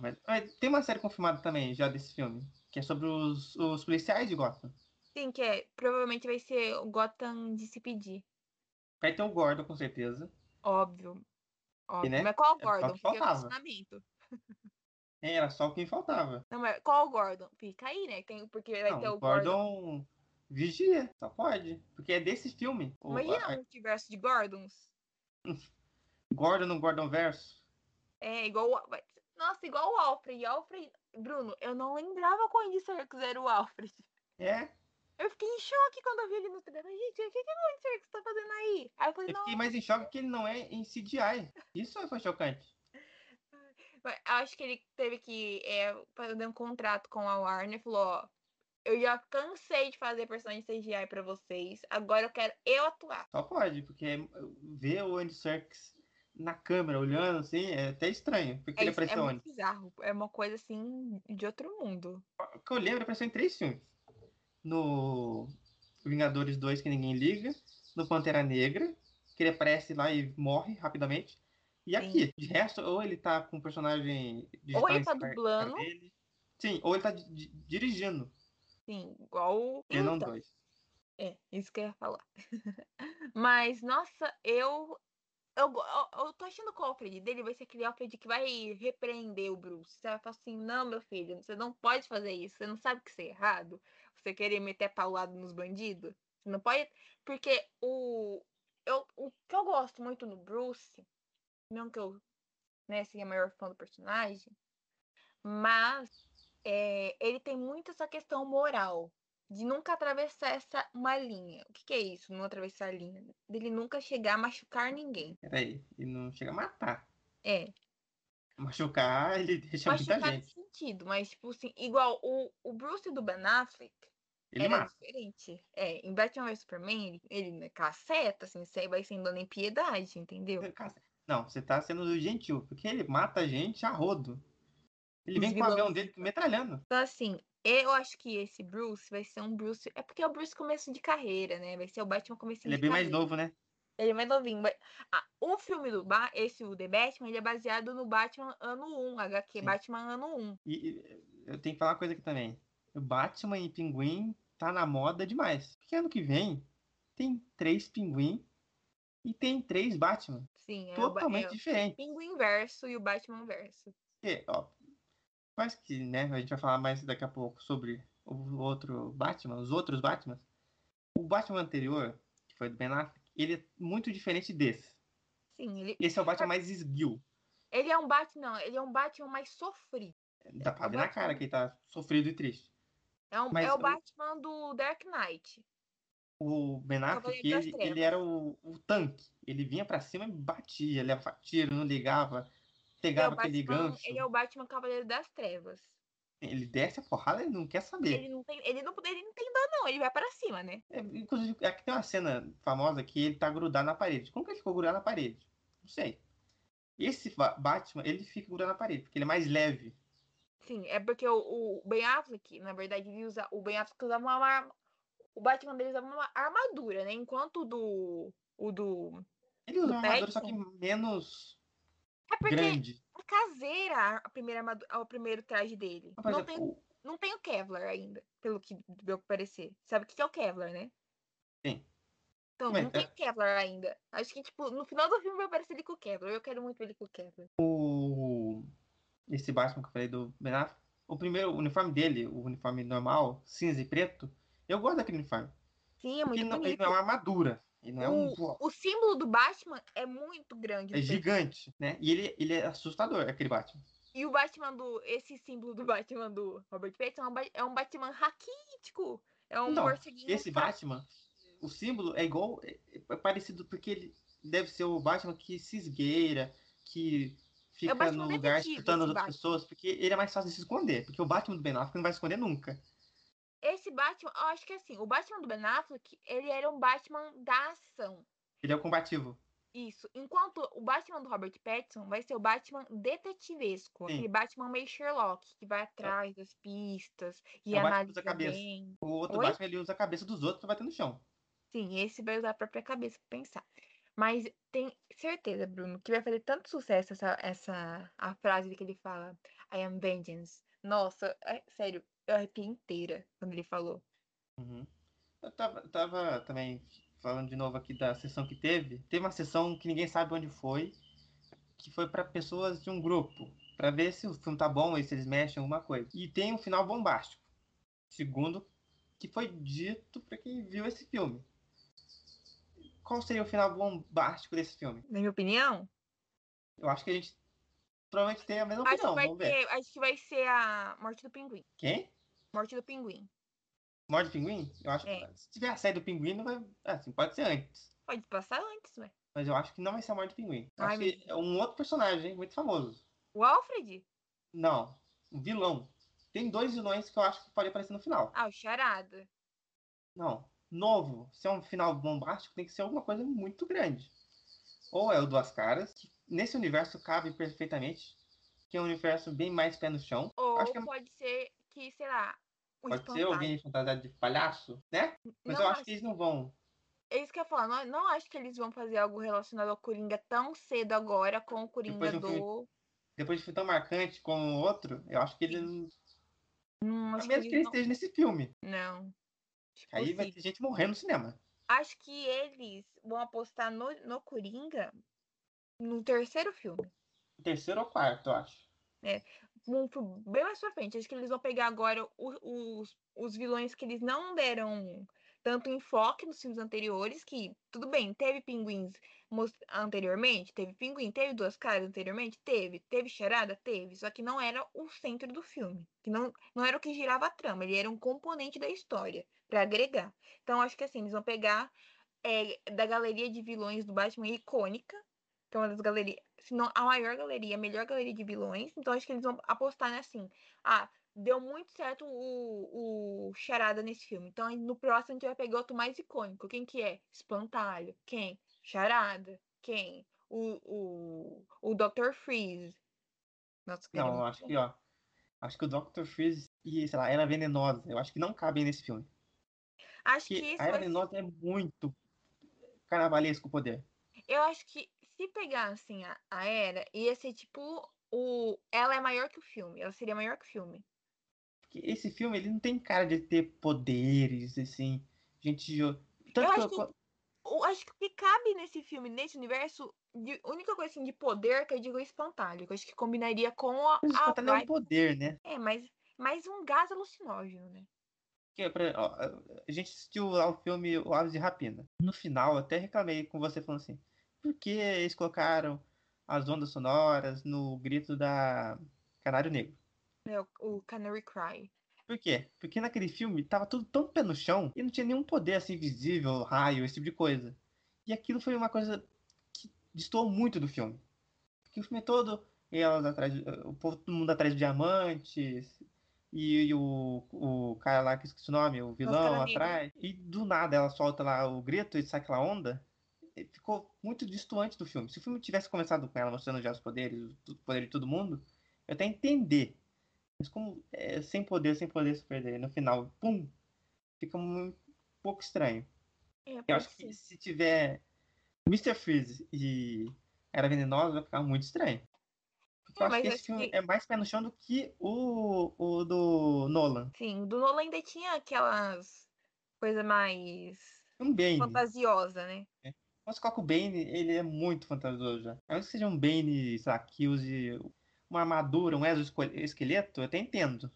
Mas, mas tem uma série confirmada também já desse filme, que é sobre os, os policiais de Gotham. Sim, que é, provavelmente vai ser o Gotham de se pedir. Vai ter o Gordon, com certeza. Óbvio. Óbvio. né, Mas qual o é só Gordon? que é o faltava. É, Era só quem faltava. Não, mas qual o Gordon? Fica aí, né? Tem, porque vai Não, ter o o Gordon. Gordon vigia, só pode. Porque é desse filme. O, Imagina a- um multiverso de Gordons. Gordon no Gordon Verso. É, igual o. Nossa, igual o Alfred. Alfred. Bruno, eu não lembrava quando Serkis era o Alfred. É, Eu fiquei em choque quando eu vi ele no trailer. Gente, o que, que o Andy Serkis tá fazendo aí? Aí eu falei, eu não. fiquei mais em choque que ele não é em CGI. Isso foi chocante. Acho que ele teve que é, fazer um contrato com a Warner e falou, ó, eu já cansei de fazer personagem CGI pra vocês, agora eu quero eu atuar. Só pode, porque ver o Andy Serkis na câmera olhando assim é até estranho. Porque É, ele é apareceu muito onde? bizarro, é uma coisa assim de outro mundo. O que eu lembro, ele apareceu em três filmes. No Vingadores 2, que ninguém liga. No Pantera Negra, que ele aparece lá e morre rapidamente. E aqui, de resto, ou ele tá com um personagem Ou ele tá dublando. dele. Sim, ou ele tá di- di- dirigindo. Sim, igual o. Venom Então, 2. É, isso que eu ia falar. Mas, nossa, eu. Eu, eu, eu tô achando que o Alfred dele vai ser aquele Alfred que vai repreender o Bruce. Você vai falar assim: não, meu filho, você não pode fazer isso. Você não sabe que isso é errado. Você querer meter paulado nos bandidos. Você não pode. Porque o. Eu, o que eu gosto muito no Bruce, não que eu né, seja a maior fã do personagem, mas é, ele tem muito essa questão moral de nunca atravessar essa uma linha. O que, que é isso? Não atravessar a linha? Dele nunca chegar a machucar ninguém. Peraí, ele não chega a matar. É, Machucar, ele deixa muita machucar gente. nesse sentido, mas tipo assim, igual o, o Bruce do Ben Affleck Ele era mata. diferente. É, em Batman vs Superman, ele, ele né, caceta, assim, vai sendo dando em piedade, entendeu? Não, você tá sendo gentil, porque ele mata a gente a rodo. Ele vem com o avião dele metralhando. Então, assim, Eu acho que esse Bruce vai ser um Bruce. É porque é o Bruce começo de carreira, né? Vai ser o Batman começo Ele de é bem mais carreira. novo, né? Ele é mais novinho. mas- Ah, o filme do ba... esse, o The Batman, ele é baseado no Batman ano 1, HQ Sim. Batman ano 1. E, e eu tenho que falar uma coisa aqui também. O Batman e Pinguim tá na moda demais. Porque ano que vem tem três Pinguim e tem três Batman. Sim, é o, Totalmente é o diferentes. Pinguim Verso e o Batman Verso. Porque, ó, quase que, né, a gente vai falar mais daqui a pouco sobre o outro Batman, os outros Batman. O Batman anterior, que foi do Ben Affleck, ele é muito diferente desse. Sim, ele, Esse é o Batman mais esguio. ele é um Batman, não, ele é um Batman mais sofrido. Dá pra o ver na cara que ele tá sofrido e triste. É, um, Mas é o o- Batman do Dark Knight. O Ben Affleck, Cavaleiro das ele, ele era o, o tanque. Ele vinha pra cima e batia, levava tiro, não ligava, Ele é, pegava o aquele Batman, gancho. ele é o Batman Cavaleiro das Trevas. Ele desce a porrada e não quer saber. Ele não tem, ele não, ele não tem dó, não, ele vai pra cima, né? É, inclusive, aqui tem uma cena famosa que ele tá grudado na parede. Como que ele ficou grudado na parede? Não sei. Esse Ba- Batman, ele fica grudado na parede, porque ele é mais leve. Sim, é porque o, o Ben Affleck, na verdade, ele usa, o Ben Affleck usava uma o Batman dele usava uma armadura, né? Enquanto o do o do Ele usa Do uma armadura, só que menos é porque grande. é caseira a- primeira armadura, o primeiro traje dele. Não exemplo, tem, o- não tem o Kevlar ainda, pelo que deu parecer. Sabe o que é o Kevlar, né? Sim. Então, Mas não tem é- o Kevlar ainda. Acho que, tipo, no final do filme vai aparecer ele com o Kevlar. Eu quero muito ele com o Kevlar. o- esse Batman que eu falei do Ben Affleck, o primeiro uniforme dele, o uniforme normal, cinza e preto, eu gosto daquele uniforme. Sim, é muito ele não, ele bonito. não é uma armadura. Ele não é um. O símbolo do Batman é muito grande. É gigante, né? E ele, ele é assustador, aquele Batman. E o Batman do. Esse símbolo do Batman do Robert Pattinson é um, é um Batman raquítico. É um Então, morceguinho. esse Batman, o símbolo é igual. É, é parecido porque ele deve ser o Batman que se esgueira, que fica Batman no lugar escutando as outras pessoas, porque ele é mais fácil de se esconder. Porque o Batman do Ben Affleck não vai se esconder nunca. Batman, eu acho que assim, o Batman do Ben Affleck, ele era um Batman da ação. Ele é o combativo. Isso. Enquanto o Batman do Robert Pattinson vai ser o Batman detetivesco. Sim. Aquele Batman meio Sherlock, que vai atrás das pistas e É analisa usa cabeça. bem. O outro Oi? Batman ele usa a cabeça dos outros pra bater no chão. Sim, esse vai usar a própria cabeça pra pensar. Mas tem certeza, Bruno, que vai fazer tanto sucesso essa, essa a frase que ele fala, I am vengeance. Nossa, é, sério, eu arrepiei inteira quando ele falou. Uhum. Eu tava, tava também falando de novo aqui da sessão que teve. Teve uma sessão que ninguém sabe onde foi, que foi pra pessoas de um grupo, Pra ver se o filme tá bom e se eles mexem em alguma coisa. E tem um final bombástico, segundo que foi dito pra quem viu esse filme. Qual seria o final bombástico desse filme? Na minha opinião, Eu acho que a gente provavelmente tem a mesma acho opinião. que, vai Vamos ver. ter, acho que vai ser a morte do pinguim. Quem? Morte do pinguim. Morde o pinguim? Eu acho É. que se tiver a saída do pinguim, não vai. Assim, pode ser antes. Pode passar antes, ué. Mas eu acho que não vai ser a morte do pinguim. Eu Ai, acho que é um outro personagem muito famoso. O Alfred? Não, um vilão. Tem dois vilões que eu acho que pode aparecer no final. Ah, o Charada. Não, novo. Se é um final bombástico, tem que ser alguma coisa muito grande. Ou é o Duas Caras, que nesse universo cabe perfeitamente, que é um universo bem mais pé no chão. Ou acho que é- pode ser que, sei lá, o Pode ser espantalho. alguém fantasiado de palhaço, né? Mas Não eu acho que eles não vão. É isso que eu ia falar. Não, não acho que eles vão fazer algo relacionado ao Coringa tão cedo agora com o Coringa Depois de um filme- do. Depois de um filme tão marcante como o outro, eu acho que ele não. A acho que menos que ele eles não. esteja nesse filme. Não. Acho Aí vai possível. ter gente morrendo no cinema. Acho que eles vão apostar no, no Coringa no terceiro filme. Terceiro ou quarto, eu acho. Um filme bem mais pra frente. Acho que eles vão pegar agora os, os vilões que eles não deram tanto enfoque nos filmes anteriores, que, tudo bem, teve pinguins anteriormente, teve pinguim, teve duas caras anteriormente, teve, teve charada, teve, só que não era o centro do filme, que não, não era o que girava a trama, ele era um componente da história, pra agregar. Então, acho que assim, eles vão pegar é, da galeria de vilões do Batman icônica, que é uma das galerias, se não a maior galeria, a melhor galeria de vilões, então acho que eles vão apostar né, assim, ah, deu muito certo o, o Charada nesse filme. Então, no próximo a gente vai pegar outro mais icônico. Quem que é? Espantalho. Quem? Charada. Quem? O, o, o Dr. Freeze. Nossa, Não, eu acho que, ó. Acho que o Dr. Freeze e, sei lá, Era Venenosa, eu acho que não cabem nesse filme. Acho Porque que a Era Venenosa é muito carnavalesco o poder. Eu acho que se pegassem a, a Era, ia ser tipo o. Ela é maior que o filme. Ela seria maior que o filme. Porque esse filme, ele não tem cara de ter poderes, assim, gente... Tanto Eu que acho que Eu acho que o que cabe nesse filme, nesse universo, de única coisa assim de poder que eu digo é espantalho. Que eu acho que combinaria com a, Mas a isso é um poder, né? É, mas, mas um gás alucinógeno, né? Que, exemplo, ó, a gente assistiu lá o filme O Aves de Rapina. No final, eu até reclamei com você falando assim: por que eles colocaram as ondas sonoras no grito da Canário Negro? É, o, Canary Cry. Por quê? Porque naquele filme tava tudo tão pé no chão e não tinha nenhum poder assim visível, raio, esse tipo de coisa. E aquilo foi uma coisa que destoou muito do filme. Porque o filme é todo elas atrás, o povo, todo mundo atrás de diamantes e, e o, o cara lá que esqueci o nome, o vilão atrás. E do nada ela solta lá o grito e sai aquela onda. E Ficou muito distoante do filme. Se o filme tivesse começado com ela mostrando já os poderes, o poder de todo mundo, eu até entender. Mas como é, sem poder, sem poder se perder, no final, pum, fica um, pouco estranho. É, Eu acho que se tiver Mr. Freeze e Era Venenosa, vai ficar muito estranho. Porque eu É, acho que esse filme que- é mais pé no chão do que o, o do Nolan. Sim, do Nolan ainda tinha aquelas coisa mais Um Bane. fantasiosa, né? Quando você coloca o Bane, ele é muito fantasioso já. A menos que seja um Bane, sei lá, que use uma armadura, um exoesqueleto, eu até entendo.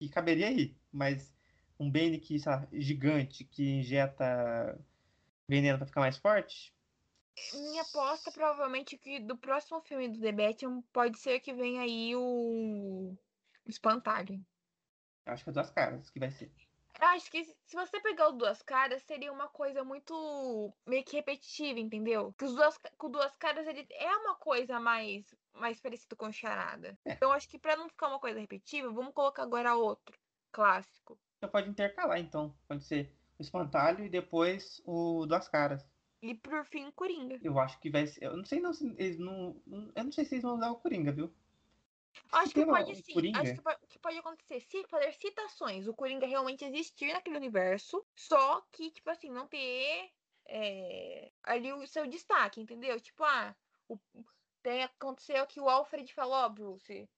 E caberia aí. Mas um Bane que, sei lá, gigante, que injeta veneno pra ficar mais forte, Minha aposta, provavelmente, que do próximo filme do The Batman pode ser que venha aí o, o Espantalho. acho que é duas caras que vai ser. Eu acho que se você pegar o Duas Caras, seria uma coisa muito meio que repetitiva, entendeu? Que os duas, o Duas Caras ele é uma coisa mais, mais parecida com Charada. É. Então, acho que pra não ficar uma coisa repetitiva, vamos colocar agora outro clássico. Você pode intercalar, então. Pode ser o espantalho e depois o duas caras. E por fim, Coringa. Eu acho que vai ser. Eu não sei não se eles não. Eu não sei se eles vão usar o Coringa, viu? Acho que pode sim. Acho que pode, que pode acontecer. Se fazer citações, o Coringa realmente existir naquele universo, só que, tipo assim, não ter é, ali o seu destaque, entendeu? Tipo, ah, o, tem, aconteceu que o Alfred falou, ó, Bruce,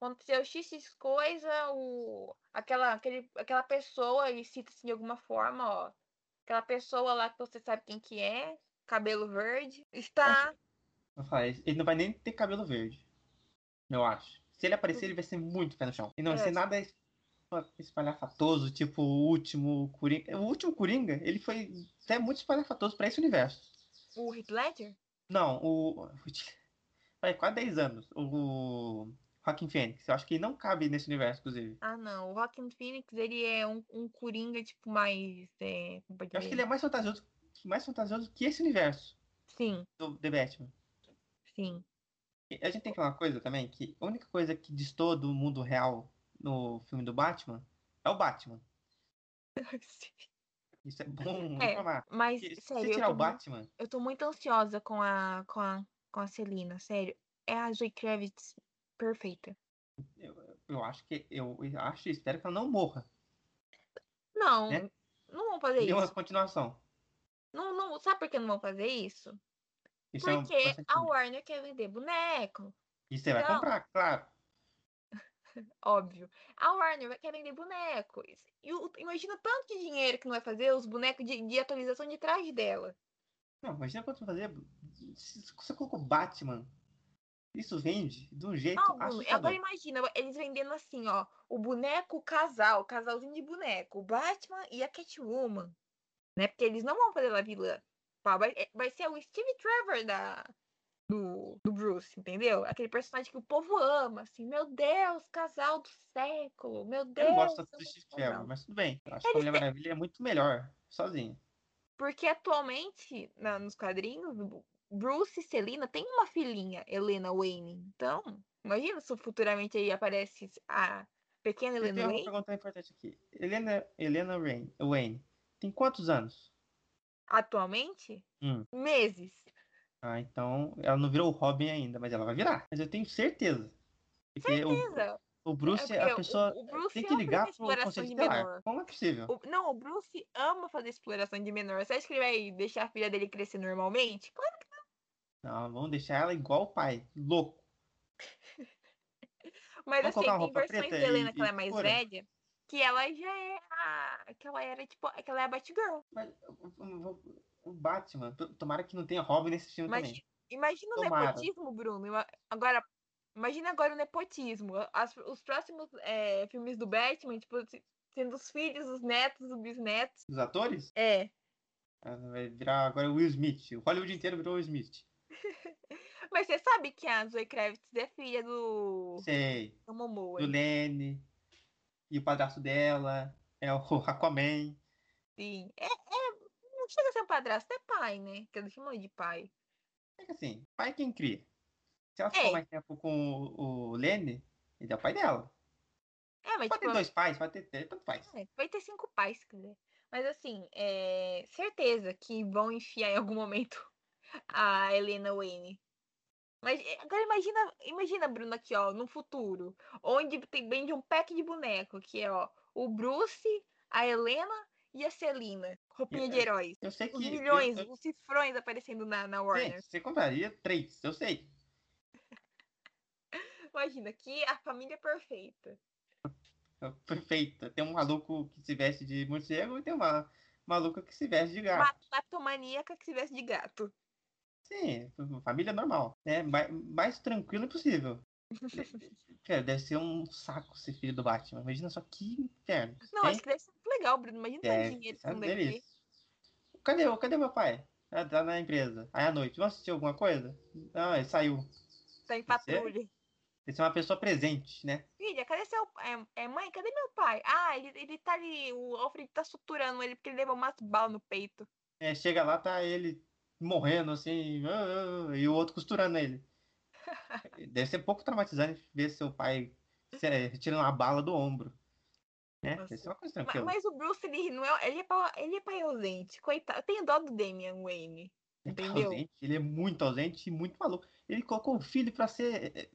aconteceu X coisa, o, aquela, aquele, aquela pessoa, e cita-se de alguma forma, ó, aquela pessoa lá que você sabe quem que é, cabelo verde, está. Ele não vai nem ter cabelo verde. Eu acho. Se ele aparecer, ele vai ser muito pé no chão. E não vai É. ser nada es- espalhafatoso, tipo o último Coringa. O último Coringa, ele foi até muito espalhafatoso pra esse universo. O Heath Ledger? Não, o. Faz quase 10 anos. O Joaquin Phoenix. Eu acho que ele não cabe nesse universo, inclusive. Ah, não. O Joaquin Phoenix, ele é um, um Coringa, tipo, mais. É, Eu acho que ele é mais fantasioso, mais fantasioso que esse universo Sim, do The Batman. sim. A gente tem que falar uma coisa também, que a única coisa que destoa do mundo real no filme do Batman é o Batman. Isso é bom É, informar. Mas, se sério, você eu tirar o Batman, eu tô muito ansiosa com a, com a, com a Celina, sério. É a Zoe Kravitz perfeita. eu acho que eu acho e espero que ela não morra. Não, Né? não vão fazer uma isso. continuação. Não, não, sabe por que não vão fazer isso? Isso é um Porque bastante- a Warner quer vender boneco, E você vai Não. comprar, claro. óbvio. A Warner vai- quer vender boneco. E o- imagina tanto de dinheiro que não vai fazer os bonecos de, de atualização de traje dela. Não, imagina quanto fazer. Se você colocou Batman, isso vende de um jeito Não, assustador. agora imagina eles vendendo assim, ó, o boneco casal, o casalzinho de boneco, o Batman e a Catwoman, né? Porque eles não vão fazer ela vilã. Pá, Vai, é- vai ser o Steve Trevor da, do, do Bruce, entendeu? Aquele personagem que o povo ama, assim, meu Deus, casal do século, meu Eu Deus. não gosto do Steve Trevor, mas tudo bem. Eu acho que a Mulher Maravilha é muito melhor, sozinha. Porque atualmente, na- nos quadrinhos, Bruce e Selina tem uma filhinha, Helena Wayne. Então, imagina se futuramente aí aparece a pequena Eu Helena tenho uma Wayne. pergunta importante aqui. Helena, Helena Rain, Wayne tem quantos anos? Atualmente, Hum. meses. Ah, então ela não virou o Robin ainda, mas ela vai virar. Mas eu tenho certeza. Porque o- Certeza. O Bruce, É a porque pessoa o, o Bruce tem que ligar pro exploração conceito de menor. Como é possível? O- não, o Bruce ama fazer exploração de menor. Você acha que ele vai deixar a filha dele crescer normalmente? Claro que Não, vamos deixar ela igual o pai. Louco. Mas Vamos assim, tem versões da Helena e- que ela é mais velha, que ela já é a. que ela era, tipo, que ela é a Batgirl. Mas o- Batman, tomara que não tenha Robin nesse filme Mas também. imagina o nepotismo, Bruno. Agora, imagina agora o nepotismo. As- os próximos é, filmes do Batman, tipo, se- sendo os filhos, os netos, os bisnetos. Dos atores? É. Ah, Vai virar agora o Will Smith. O Hollywood inteiro virou Will Smith. Mas você sabe que a Zoe Kravitz é filha do, Sei. do Momoa. Do Lenny. E o padrasto dela. É o Aquaman. Sim. É, é- não chega a ser um padrasto, é pai, né? Que eles chamam de pai. É que assim, pai é quem cria. Se ela É. ficou mais tempo com o, o Lenny, ele é o pai dela. É, mas Pode tipo, ter dois pais, pode ter três, tanto faz. É, vai ter cinco pais, se quiser. Mas assim, é certeza que vão enfiar em algum momento a Helena Wayne. Mas é, agora imagina, imagina, Bruno, aqui, ó, no futuro, onde tem bem de um pack de boneco, que é, ó, o Bruce, a Helena e a Celina. Roupinha de Eu- heróis. Eu sei que. Os eu- milhões, eu- os cifrões aparecendo na, na Sim, Warner. você compraria três, eu sei. Imagina, aqui a família perfeita. É Perfeita. Tem um maluco que se veste de morcego e tem uma maluca que se veste de Uma gato. leptomaníaca que se veste de gato. Sim, família normal. É mais, mais tranquilo possível. Cara, deve ser um saco ser filho do Batman. Imagina só que inferno. Não, Tem- acho que deve ser muito legal, Bruno. Imagina tanto Deve, dinheiro que não deve ter. Cadê, o- cadê meu pai? Ah, tá na empresa. Aí à noite, vamos assistir alguma coisa? Não, ele saiu. Tá em Você? patrulha. Tem que ser uma pessoa presente, né? Filha, cadê seu. É, é, mãe, cadê meu pai? Ah, ele, ele tá ali. O Alfred tá suturando ele porque ele levou umas balas no peito. É, chega lá, tá ele morrendo assim, ah, ah, e o outro costurando ele. Deve ser pouco traumatizante ver seu pai se- tirando uma bala do ombro. Né? Nossa. Deve ser uma coisa Ma- tranquila. Mas, o Bruce, ele não é. Ele é, pai, ele é pai ausente. Coitado. Eu tenho dó do Damian Wayne. Ele tá entendeu? ausente, ele é muito ausente e muito maluco. Ele colocou o filho pra ser. eh,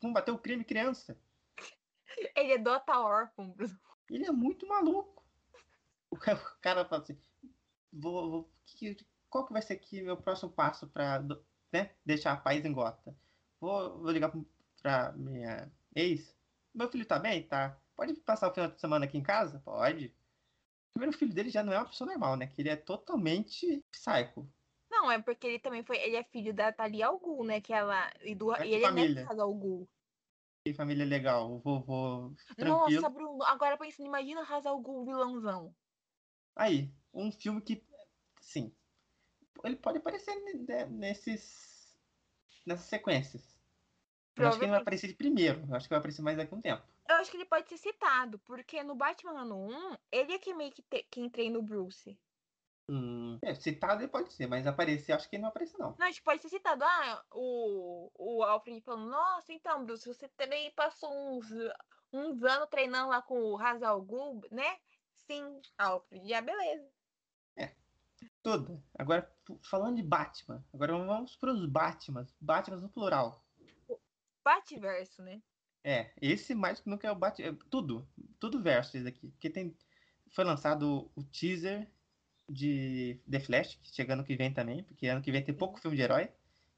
combater o crime criança. Ele é dota órfão, Bruno. Ele é muito maluco. O cara fala assim: vou, vou- que- qual que vai ser aqui meu próximo passo pra do- né, deixar a paz em gota? Vou, vou ligar pra minha ex. Meu filho tá bem? Tá. Pode passar o final de semana aqui em casa? Pode. Primeiro, o filho dele já não é uma pessoa normal, né? Que ele é totalmente psycho. Não, é porque ele também foi. Ele é filho da Thalia Al Ghul, né? Que ela. E, do, Mas e ele é neto família. do Ra's Al Ghul. Que família legal. O vovô tranquilo. Nossa, Bruno, agora pensando, imagina Ra's al Ghul vilãozão. Aí, um filme que, sim, ele pode aparecer ne- nesses, nessas sequências. Eu acho que ele vai aparecer de primeiro. Eu acho que vai aparecer mais daqui a um tempo. Eu acho que ele pode ser citado, porque no Batman ano 1, ele é que meio que te- quem treina o Bruce. Hum, é, citado ele pode ser, mas aparecer, acho que ele não vai aparecer, não. Não, acho que pode ser citado. Ah, o, o Alfred falando, nossa, então, Bruce, você também passou uns, uns anos treinando lá com o Ra's al Ghul, né? Sim, Alfred, já beleza. Tudo. Agora, falando de Batman, agora vamos para os Batmans. Batmans no plural. Bativerso, né? É, esse mais que nunca é o Batman. É, tudo. Tudo verso esse daqui. Porque tem, foi lançado o teaser de The Flash, que chega ano que vem também, porque ano que vem tem pouco filme de herói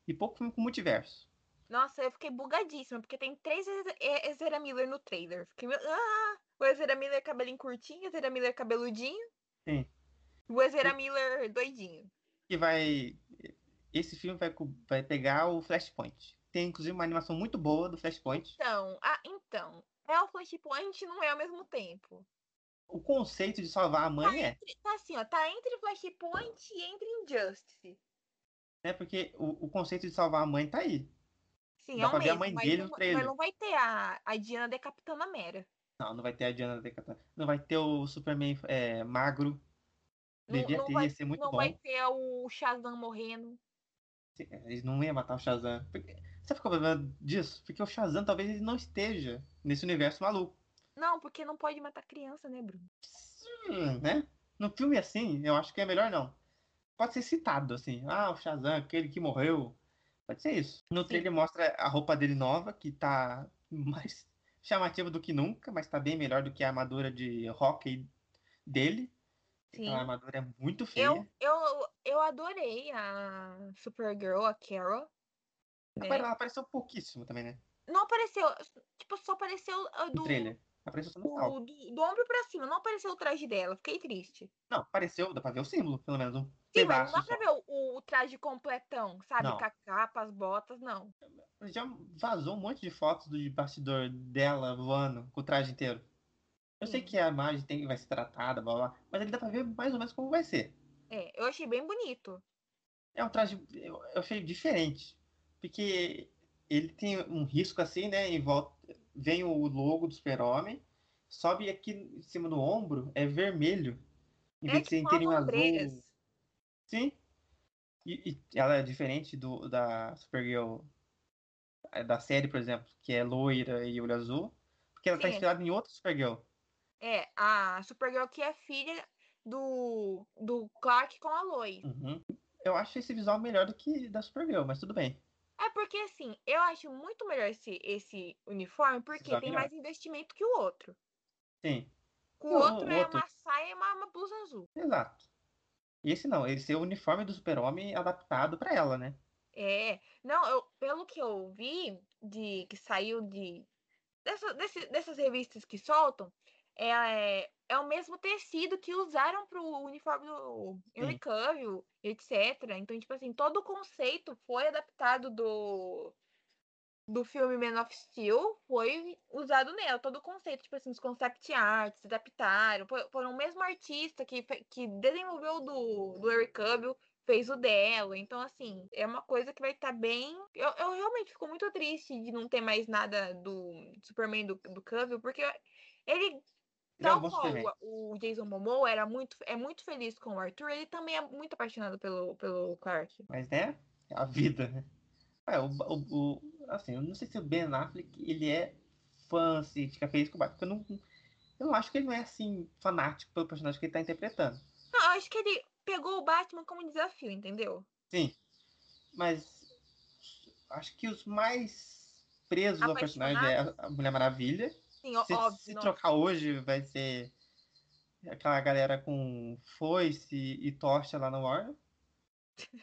e pouco filme com multiverso. Nossa, eu fiquei bugadíssima, porque tem três Eze- E- Ezra Miller no trailer. Fiquei, ah, o Ezra Miller cabelinho curtinho, o Ezra Miller cabeludinho. Sim. O Ezra Miller doidinho. que vai. Esse filme vai, vai pegar o Flashpoint. Tem inclusive uma animação muito boa do Flashpoint. Então, ah, então. É o Flashpoint não é ao mesmo tempo. O conceito de salvar a Tá, mãe é, entre, tá assim, ó, tá entre Flashpoint e entre Injustice. né? Porque o, o conceito de salvar a mãe tá aí. Sim, Dá é o pra ver a mesmo, mãe mas dele não, no vai- trailer. mas não vai ter a, a Diana decapitando a Mera. Não, não vai ter a Diana Decathlon. Não vai ter o Superman é, magro. Não, Devia não ter, vai, ia ser muito não bom. vai ter o Shazam morrendo. Eles não iam matar o Shazam. Porque... Sabe qual é o problema disso? Porque o Shazam talvez ele não esteja nesse universo maluco. Não, porque não pode matar criança, né, Bruno? Hum, né? No filme assim, eu acho que é melhor não. Pode ser citado assim. Ah, o Shazam, aquele que morreu. Pode ser isso. No Sim. trailer mostra a roupa dele nova, que tá mais chamativo do que nunca, mas tá bem melhor do que a armadura de hockey dele. Sim. Aquela armadura é muito feia. Eu, eu, eu adorei a Supergirl, a Carol. né? Ela apareceu pouquíssimo também, né? Não apareceu, tipo, só apareceu No do, trailer. Apareceu só no final. o- do, do ombro pra cima, não apareceu o traje dela, fiquei triste. Não, apareceu, dá pra ver o símbolo, pelo menos. Um Sim, mas não dá pra só. ver o, o traje completão, sabe? Não. Com a capa, as botas, não. Já vazou um monte de fotos do bastidor dela voando com o traje inteiro. Eu sei Sim. que a imagem tem, vai ser tratada, blá blá, mas ali dá pra ver mais ou menos como vai ser. É, eu achei bem bonito. É um traje, eu, eu achei diferente. Porque ele tem um risco assim, né? Em volta, vem o logo do super-homem, sobe aqui em cima do ombro, é vermelho. Em É vez de ser tipo inteirinho umas azul. ombreiras. Sim. E, e ela é diferente do, da Supergirl eh, da série, por exemplo, que é loira e olho azul. Porque ela tá Sim. inspirada em outra Supergirl. É, a Supergirl que é filha do, do Clark com a Lois. Uhum. Eu acho esse visual melhor do que da Supergirl, mas tudo bem. É porque, assim, eu acho muito melhor esse, esse uniforme porque Visual tem melhor. mais investimento que o outro. Sim, O Não, o outro é outro- uma saia e uma, uma blusa azul. exato. E esse não, esse é o uniforme do super-homem adaptado pra ela, né? É, não, eu, pelo que eu vi de que saiu de dessa, desse- dessas revistas que soltam, é, é o mesmo tecido que usaram pro uniforme do Cavill, etc. Então, tipo assim, todo o conceito foi adaptado do do filme Man of Steel foi usado nela, todo o conceito, tipo assim, os concept arts, adaptaram, foram o mesmo artista que, que desenvolveu o do, do Eric Cavill, fez o dela, então assim, é uma coisa que vai estar bem, eu, eu realmente fico muito triste de não ter mais nada do Superman do, do Cavill, porque ele, tal qual o Jason Momoa era muito, é muito feliz com o Arthur, ele também é muito apaixonado pelo, pelo Clark. Mas, né? A vida, né? É, o, o, o- assim, eu não sei se o Ben Affleck, ele é fã, se fica feliz com o Batman. porque Eu não, eu não acho que ele não é, assim, fanático pelo personagem que ele tá interpretando. Não, eu acho que ele pegou o Batman como desafio, entendeu? Sim, mas acho que os mais presos ao personagem é a Mulher Maravilha. Sim, ó- Se, óbvio. se não. trocar hoje, vai ser aquela galera com foice e tocha lá no Warner.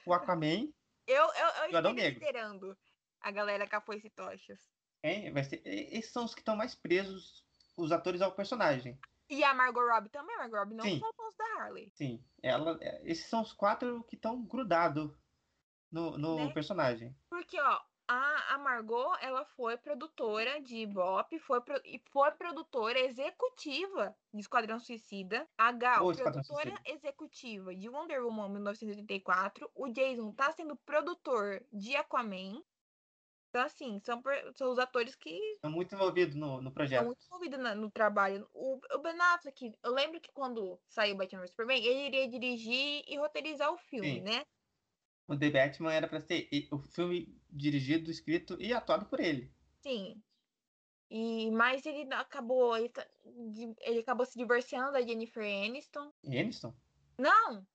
O Aquaman, Eu, eu, eu Negro. esperando a galera com a foice e tochas. hein? Vai ser, esses são os que estão mais presos, os atores ao personagem. E a Margot Robbie também, a Margot Robbie não Sim. soltou os da Harley. Sim, ela, é, esses são os quatro que estão grudados no, no Né? personagem. Porque, ó, a, Margot, ela foi produtora de Ibope, foi pro- e foi produtora executiva de Esquadrão Suicida. A Gal, Esquadrão produtora Suicida. executiva de Wonder Woman 1984. O Jason tá sendo produtor de Aquaman. Então, assim, são, são os atores que Estão muito envolvidos no, no projeto. muito envolvida na- no trabalho. O, o Ben Affleck, eu lembro que quando saiu Batman vs Superman, ele iria dirigir e roteirizar o filme, Sim. né? O The Batman era pra ser o filme dirigido, escrito e atuado por ele. Sim. E, mas ele acabou, ele, tá- ele acabou se divorciando da Jennifer Aniston. Aniston? Não,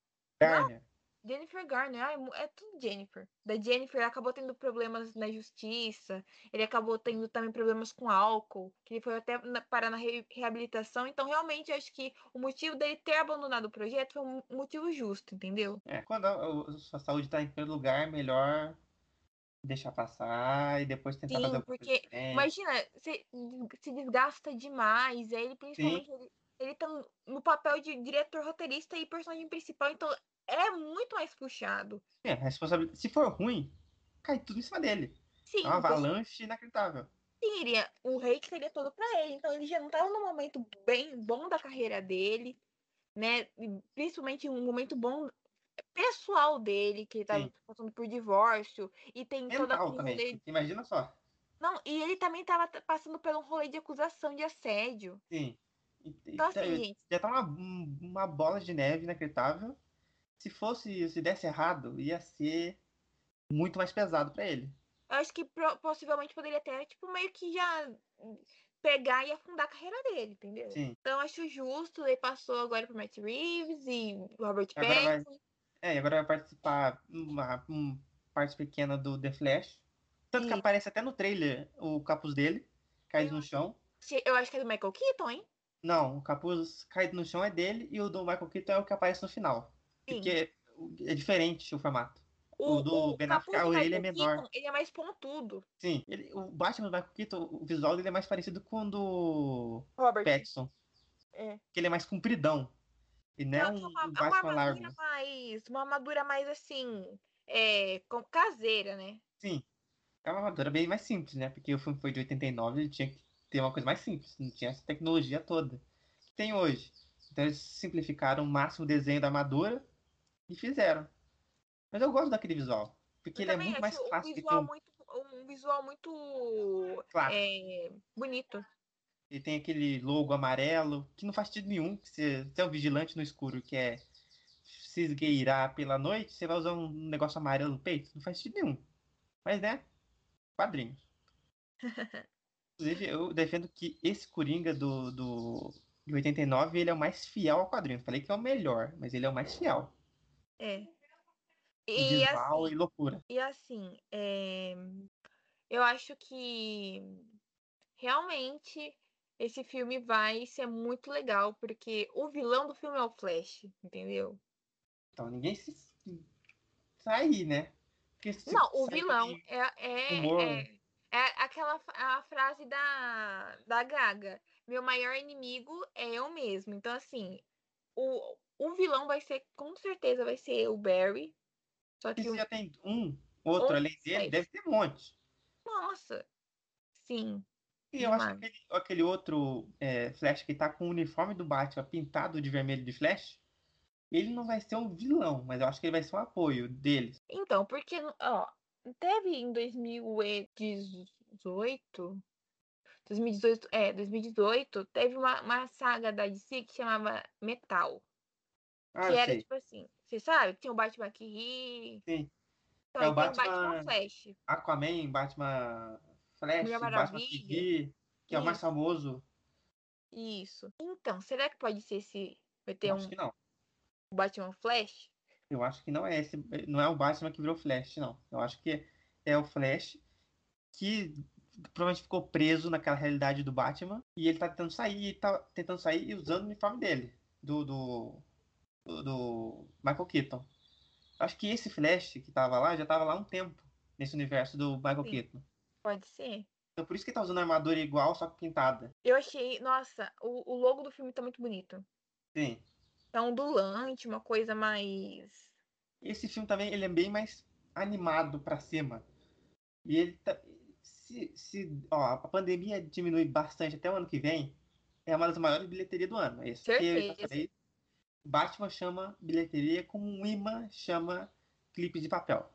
Garner? Jennifer Garner, ai, é tudo Jennifer. Da Jennifer acabou tendo problemas na justiça, ele acabou tendo também problemas com álcool, que ele foi até na- parar na re- reabilitação. Então, realmente, eu acho que o motivo dele ter abandonado o projeto foi um motivo justo, entendeu? É, quando a, a sua saúde tá em primeiro lugar, é melhor deixar passar e depois tentar Sim, fazer coisa porque diferente. Imagina, se, se desgasta demais, aí ele principalmente ele, ele tá no papel de diretor, roteirista e personagem principal, então é muito mais puxado. É, a responsabilidade. Se for ruim, cai tudo em cima dele. Sim, É uma avalanche inacreditável. iria, o hate seria todo pra ele, então ele já não tava num momento bem bom da carreira dele, né? Principalmente um momento bom pessoal dele, que ele tava Sim. passando por divórcio, e tem Mental aquele também. rolê. Imagina só. Não, e ele também tava passando por um rolê de acusação de assédio. Sim. Então, assim, tá- gente, já tá uma, um- uma bola de neve inacreditável. Se fosse, se desse errado, ia ser muito mais pesado pra ele. eu acho que possivelmente poderia até, tipo, meio que já pegar e afundar a carreira dele, entendeu? Sim. Então, acho justo, ele passou agora pro Matt Reeves e Robert vai- Pattinson. É, e agora vai participar uma, uma parte pequena do The Flash. Tanto que Isso. aparece até no trailer o capuz dele, caído Eu- no chão. Eu acho que é do Michael Keaton, hein? Não, o capuz caído no chão é dele e o do Michael Keaton é o que aparece no final. Porque é diferente o formato. O, o do o Ben Affleck, orelha é menor. Keaton, ele é mais pontudo. Sim, ele, o Batman do Michael Keaton, o visual dele é mais parecido com o do Robert Pattinson. É. Que ele é mais compridão. E não, é um, uma, um Batman uma largo. Mais, uma armadura mais assim, é, caseira, né? Sim. É uma armadura bem mais simples, né? Porque o filme foi de 89, ele tinha que ter uma coisa mais simples. Não tinha essa tecnologia toda que tem hoje. Então eles simplificaram o máximo o desenho da armadura e fizeram. Mas eu gosto daquele visual. Porque eu ele é muito mais clássico. Um visual, muito, um visual muito é, bonito. Ele tem aquele logo amarelo, que não faz sentido nenhum. Você, você é um vigilante no escuro que é se esgueirar pela noite, você vai usar um negócio amarelo no peito? Não faz sentido nenhum. Mas, né? Quadrinhos. Inclusive, eu defendo que esse Coringa do, do, de 89, ele é o mais fiel ao quadrinho. Falei que é o melhor, mas ele é o mais fiel. É. E, assim, e loucura. E assim, é... eu acho que realmente esse filme vai ser muito legal, porque o vilão do filme é o Flash, entendeu? Então ninguém se sair, né? Não, o vilão é, é, é, é, aquela a frase da, da Gaga. Meu maior inimigo é eu mesmo. Então, assim, o, o vilão vai ser, com certeza, vai ser o Barry. Só que. Se o... já tem um, outro além dele, deve ter um monte. Nossa. Sim. E eu acho que aquele, aquele outro é, Flash que tá com o uniforme do Batman pintado de vermelho de Flash, ele não vai ser um vilão, mas eu acho que ele vai ser um apoio deles. Então, porque, ó, teve em 2018. 2018, é, 2018, teve uma, uma saga da DC que chamava Metal. Ah, que era sei. tipo assim, você sabe? Tinha o Batman que ri. Sim. Então, é o Batman, Batman Flash. Aquaman, Batman Flash, Batman que que é o mais famoso. Isso. Então, será que pode ser esse. Vai ter Eu um. Acho que não. Batman Flash? Eu acho que não é esse. Não é o Batman que virou Flash, não. Eu acho que é o Flash que provavelmente ficou preso naquela realidade do Batman e ele tá tentando sair, tá tentando sair usando o uniforme dele, do, do, do, do Michael Keaton. Acho que esse Flash que tava lá já tava lá há um tempo nesse universo do Michael Sim. Keaton. Pode ser. Então por isso que ele tá usando a armadura igual, só que pintada. Eu achei, nossa, o, o logo do filme tá muito bonito. Sim. Tá ondulante, uma coisa mais. Esse filme também ele é bem mais animado para cima. E ele tá, se, se ó, a pandemia diminui bastante até o ano que vem, é uma das maiores bilheterias do ano. É isso Certeza. que falei, Batman chama bilheteria como um imã chama clipe de papel.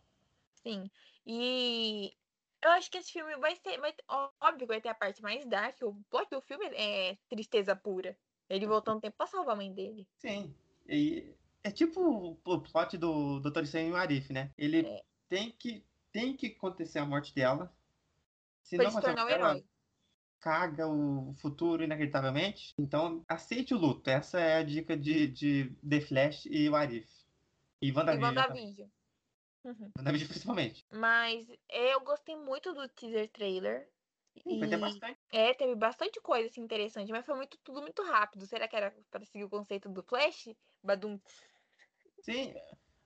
Sim. E eu acho que esse filme vai ser. Vai, óbvio, vai ter a parte mais dark. O plot do filme é tristeza pura. Ele voltou um tempo pra salvar a mãe dele. Sim. E é tipo o plot do Dr. Estranho e o Arif, né? Ele é. tem, que, tem que acontecer a morte dela. Se pra não se tornar o herói. Caga o futuro inacreditavelmente. Então, aceite o luto. Essa é a dica de, de The Flash e o Arif. E WandaVision. E WandaVision. Uhum. WandaVision principalmente. Mas eu gostei muito do teaser trailer. Sim, e... bastante. É, teve bastante coisa assim, interessante, mas foi muito, tudo muito rápido. Será que era para seguir o conceito do Flash? Badum. Sim,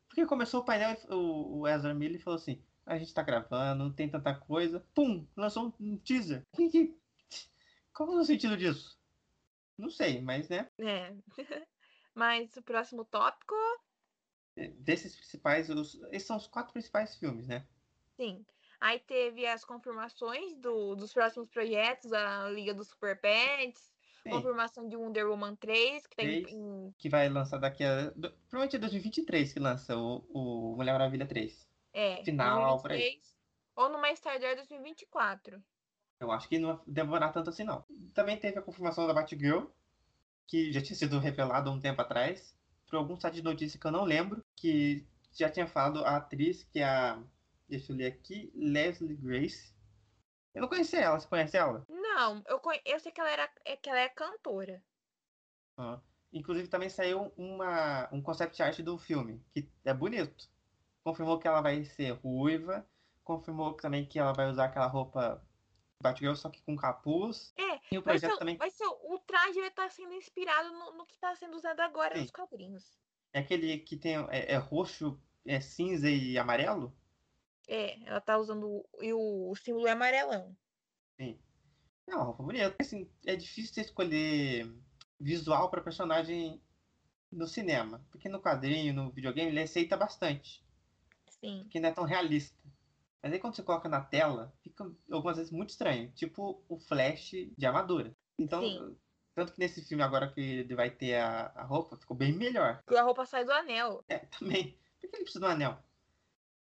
porque começou o painel, o, o Ezra Miller falou assim: a gente tá gravando, não tem tanta coisa. Pum, lançou um teaser. Que, que, qual é o sentido disso? Não sei, mas né? É. mas o próximo tópico. É, desses principais, os, esses são os quatro principais filmes, né? Sim. Aí teve as confirmações do, dos próximos projetos, a Liga dos Super Pets, Sim. confirmação de Wonder Woman 3, que, tem 3, em... que vai lançar daqui a. Provavelmente é 2023 que lança o, o Mulher Maravilha 3. É. Final, 2023, Ou no mais tarde 2024. Eu acho que não vai demorar tanto assim, não. Também teve a confirmação da Batgirl, que já tinha sido revelado há um tempo atrás, por algum site de notícia que eu não lembro, que já tinha falado a atriz, que é a Deixa eu ler aqui. Leslie Grace. Eu não conhecia ela. Você conhece ela? Não, eu, conhe... eu sei que ela, era... É, que ela é cantora. Ah. Inclusive também saiu uma... um concept art do filme, que é bonito. Confirmou que ela vai ser ruiva. Confirmou também que ela vai usar aquela roupa Batgirl, só que com capuz. É, E o projeto ser, também vai ser, o traje vai estar sendo inspirado no, no que está sendo usado agora Sim. nos quadrinhos. é aquele que tem é, é roxo, é cinza e amarelo. É, ela tá usando. E o, o símbolo é amarelão. Sim. É uma roupa bonita. Assim, é difícil você escolher visual para personagem no cinema. Porque no quadrinho, no videogame, ele aceita bastante. Sim. Porque não é tão realista. Mas aí quando você coloca na tela, fica algumas vezes muito estranho. Tipo o Flash de armadura. Então, Sim. tanto que nesse filme agora que ele vai ter a, a roupa, ficou bem melhor. Porque a roupa sai do anel. É, também. Por que ele precisa do anel?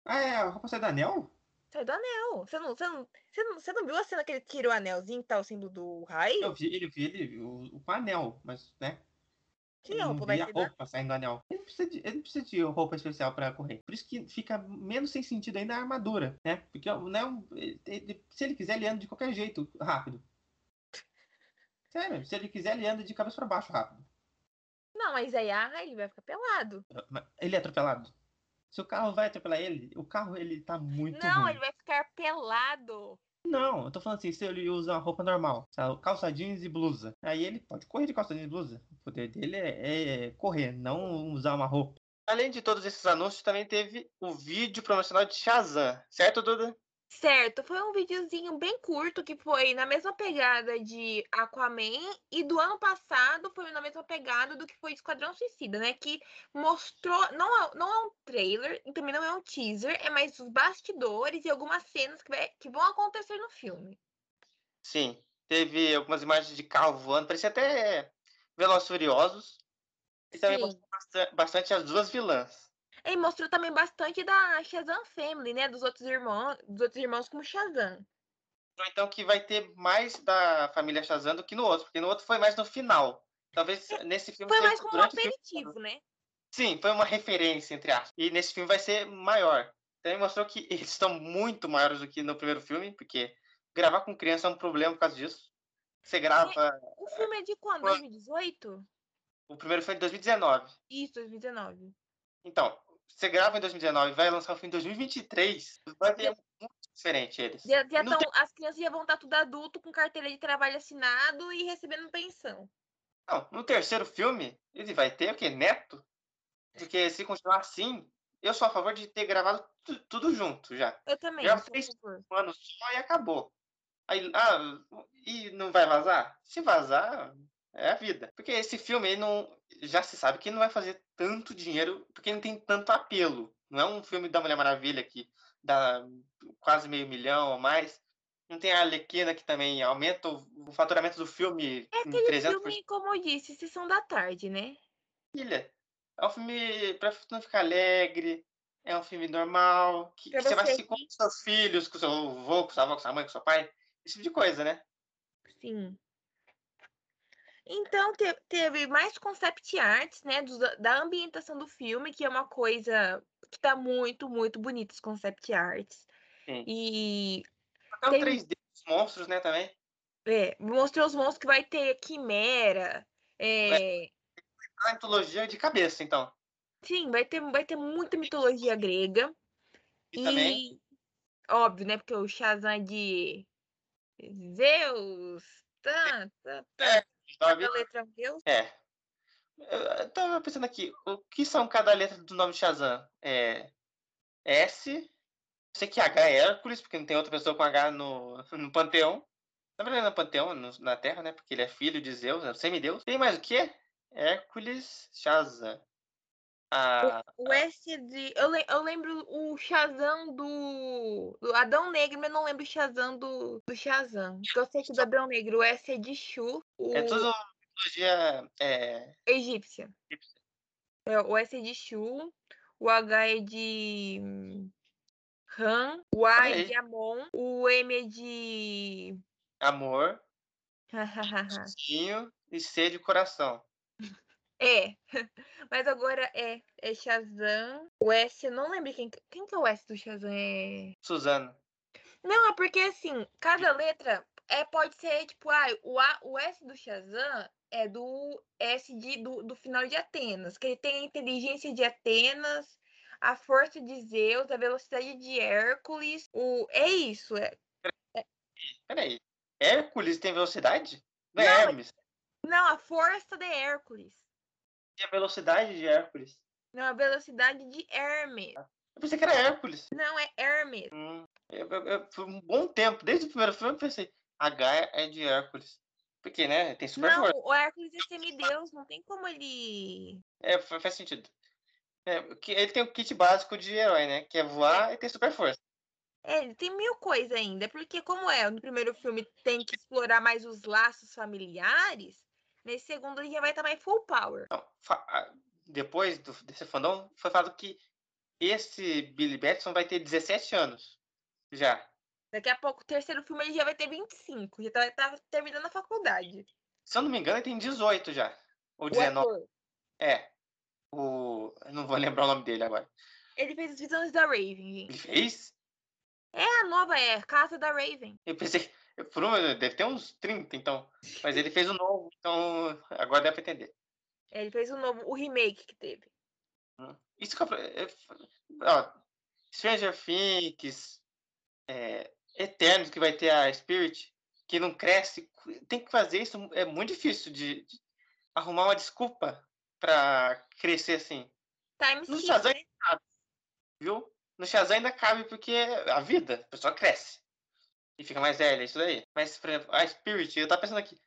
Ah, é, a roupa sai do anel? Sai do anel. Você não, você não, você não, você não viu a cena que ele tira o anelzinho que tá o símbolo do raio? Eu vi ele, vi ele o, o anel, mas, né? Não roupa vai ser roupa saindo do anel. Ele não precisa de, ele não precisa de roupa especial pra correr. Por isso que fica menos sem sentido ainda a armadura, né? Porque né, ele- ele- se ele quiser, ele anda de qualquer jeito, rápido. Sério, se ele quiser, ele anda de cabeça pra baixo rápido. Não, mas aí ah, ele vai ficar pelado. Mas Ele é atropelado. Se o carro vai atropelar ele, o carro ele tá muito não, ruim. ele vai ficar pelado. Não, eu tô falando assim, se ele usa roupa normal, calça jeans e blusa, aí ele pode correr de calça jeans e blusa. O poder dele é, é correr, não usar uma roupa. Além de todos esses anúncios, também teve o vídeo promocional de Shazam, certo, Duda? Certo, foi um videozinho bem curto que foi na mesma pegada de Aquaman e do ano passado foi na mesma pegada do que foi Esquadrão Suicida, né? Que mostrou, não é, não é um trailer e também não é um teaser, é mais os bastidores e algumas cenas que, vai- que vão acontecer no filme. Sim, teve algumas imagens de carro voando, parecia até Velozes Furiosos. E também bastante as duas vilãs. E mostrou também bastante da Shazam Family, né? Dos outros irmãos, dos outros irmãos como Shazam. Então que vai ter mais da família Shazam do que no outro, porque no outro foi mais no final. Talvez nesse filme Foi mais como um filme. aperitivo, né? Sim, foi uma referência, entre aspas. E nesse filme vai ser maior. Também mostrou que eles estão muito maiores do que no primeiro filme, porque gravar com criança é um problema por causa disso. Você grava. O filme é de quando? Foi. 2018? O primeiro foi em 2019. Isso, 2019. Então, você grava em 2019 e vai lançar o filme em 2023, vai ter muito diferente eles. Já, já Não tão, As crianças já vão estar tudo adulto, com carteira de trabalho assinado e recebendo pensão. Não, no terceiro filme, ele vai ter o quê? Neto? Porque se continuar assim, eu sou a favor de ter gravado tu- tudo junto já. Eu também, Já sou a fez favor. um ano só e acabou. Aí, ah, e não vai vazar? Se vazar, é a vida. Porque esse filme, ele não, já se sabe que não vai fazer tanto dinheiro, porque não tem tanto apelo. Não é um filme da Mulher Maravilha que dá quase meio milhão ou mais. Não tem a Arlequina que também aumenta o, faturamento do filme É em aquele 300%. filme, como eu disse, sessão da tarde, né? Filha, é um filme pra não ficar alegre, é um filme normal, que, que você vai assistir com seus filhos, com seu avô, com sua avó, com sua mãe, com seu pai, esse tipo de coisa, né? Sim. Então, te- teve mais concept arts, né? dos- da ambientação do filme, que é uma coisa que tá muito, muito bonita, os concept arts. Sim. E Até o Tem- 3D dos monstros, né, também. é, mostrou os monstros que vai ter quimera. é, A mitologia de cabeça, então. Sim, vai ter, vai ter muita mitologia grega. E também, E óbvio, né? Porque o Shazam é de Zeus. Tá, tá, tá. É, nome- Cada letra Zeus. é. Eu tava pensando aqui, o que são cada letra do nome Shazam? É S, sei que H é Hércules, porque não tem outra pessoa com H no, no Panteão. Na verdade, no Panteão, no- na Terra, né? Porque ele é filho de Zeus, é semideus. Tem mais o quê? Hércules, Shazam. Ah, O S de. Eu, le- eu lembro o Shazam do, do Adão Negro, mas não lembro o Shazam do, do Shazam. Porque eu sei que o do Adão Negro o S é de Shu, o é tudo mitologia é, egípcia. É, o S é de Shu, o H é de Ram, o A é de Amon, o M é de. amor, Tinho e C de coração. É. Mas agora é, é Shazam. O S, eu não lembro quem, quem que é o S do Shazam. É. Suzano. Não, é porque assim, cada letra é, pode ser tipo, ah, o, A, o S do Shazam é do S de, do, do final de Atenas, que ele tem a inteligência de Atenas, a força de Zeus, a velocidade de Hércules. O, é isso. É, Peraí. Hércules tem velocidade? Não é Não, Hermes. Não, a força de Hércules. Tem a velocidade de Hércules. Não, a velocidade de Hermes. Eu pensei que era Hércules. Não, é Hermes. Hum, eu, eu, eu- por um bom tempo, desde o primeiro filme, eu pensei, H é de Hércules. Porque, né? Tem super Não, força. o Hércules é semideus, não tem como ele. É, fa- faz sentido. É, ele tem o kit básico de herói, né? Que é voar e ter super força. É, ele tem mil coisas ainda, porque como é, no primeiro filme tem que explorar mais os laços familiares, nesse segundo ele já vai estar mais full power. Não, depois do, desse fandom, foi falado que esse Billy Batson vai ter 17 anos. Já. Daqui a pouco, o terceiro filme ele já vai ter 25, já tá, tá terminando a faculdade. Se eu não me engano, ele tem 18 já. Ou O 19. ator, É. O. Eu não vou lembrar o nome dele agora. ele fez as visões da Raven, gente. Ele fez? É a nova, é Casa da Raven. Eu pensei. Deve ter uns 30, então. Mas ele fez o novo, então agora dá pra entender. É, Ele fez o novo, o remake que teve. Isso que eu. é- Ó, Stranger Things, é, Eternos, que vai ter a Spirit, que não cresce. Tem que fazer isso. É muito difícil de, de arrumar uma desculpa pra crescer assim. Time No Shazam né? Viu? No Shazam ainda cabe porque a vida, a pessoa cresce. E fica mais velha, isso daí. Mas, por exemplo, a Spirit, eu tava pensando aqui.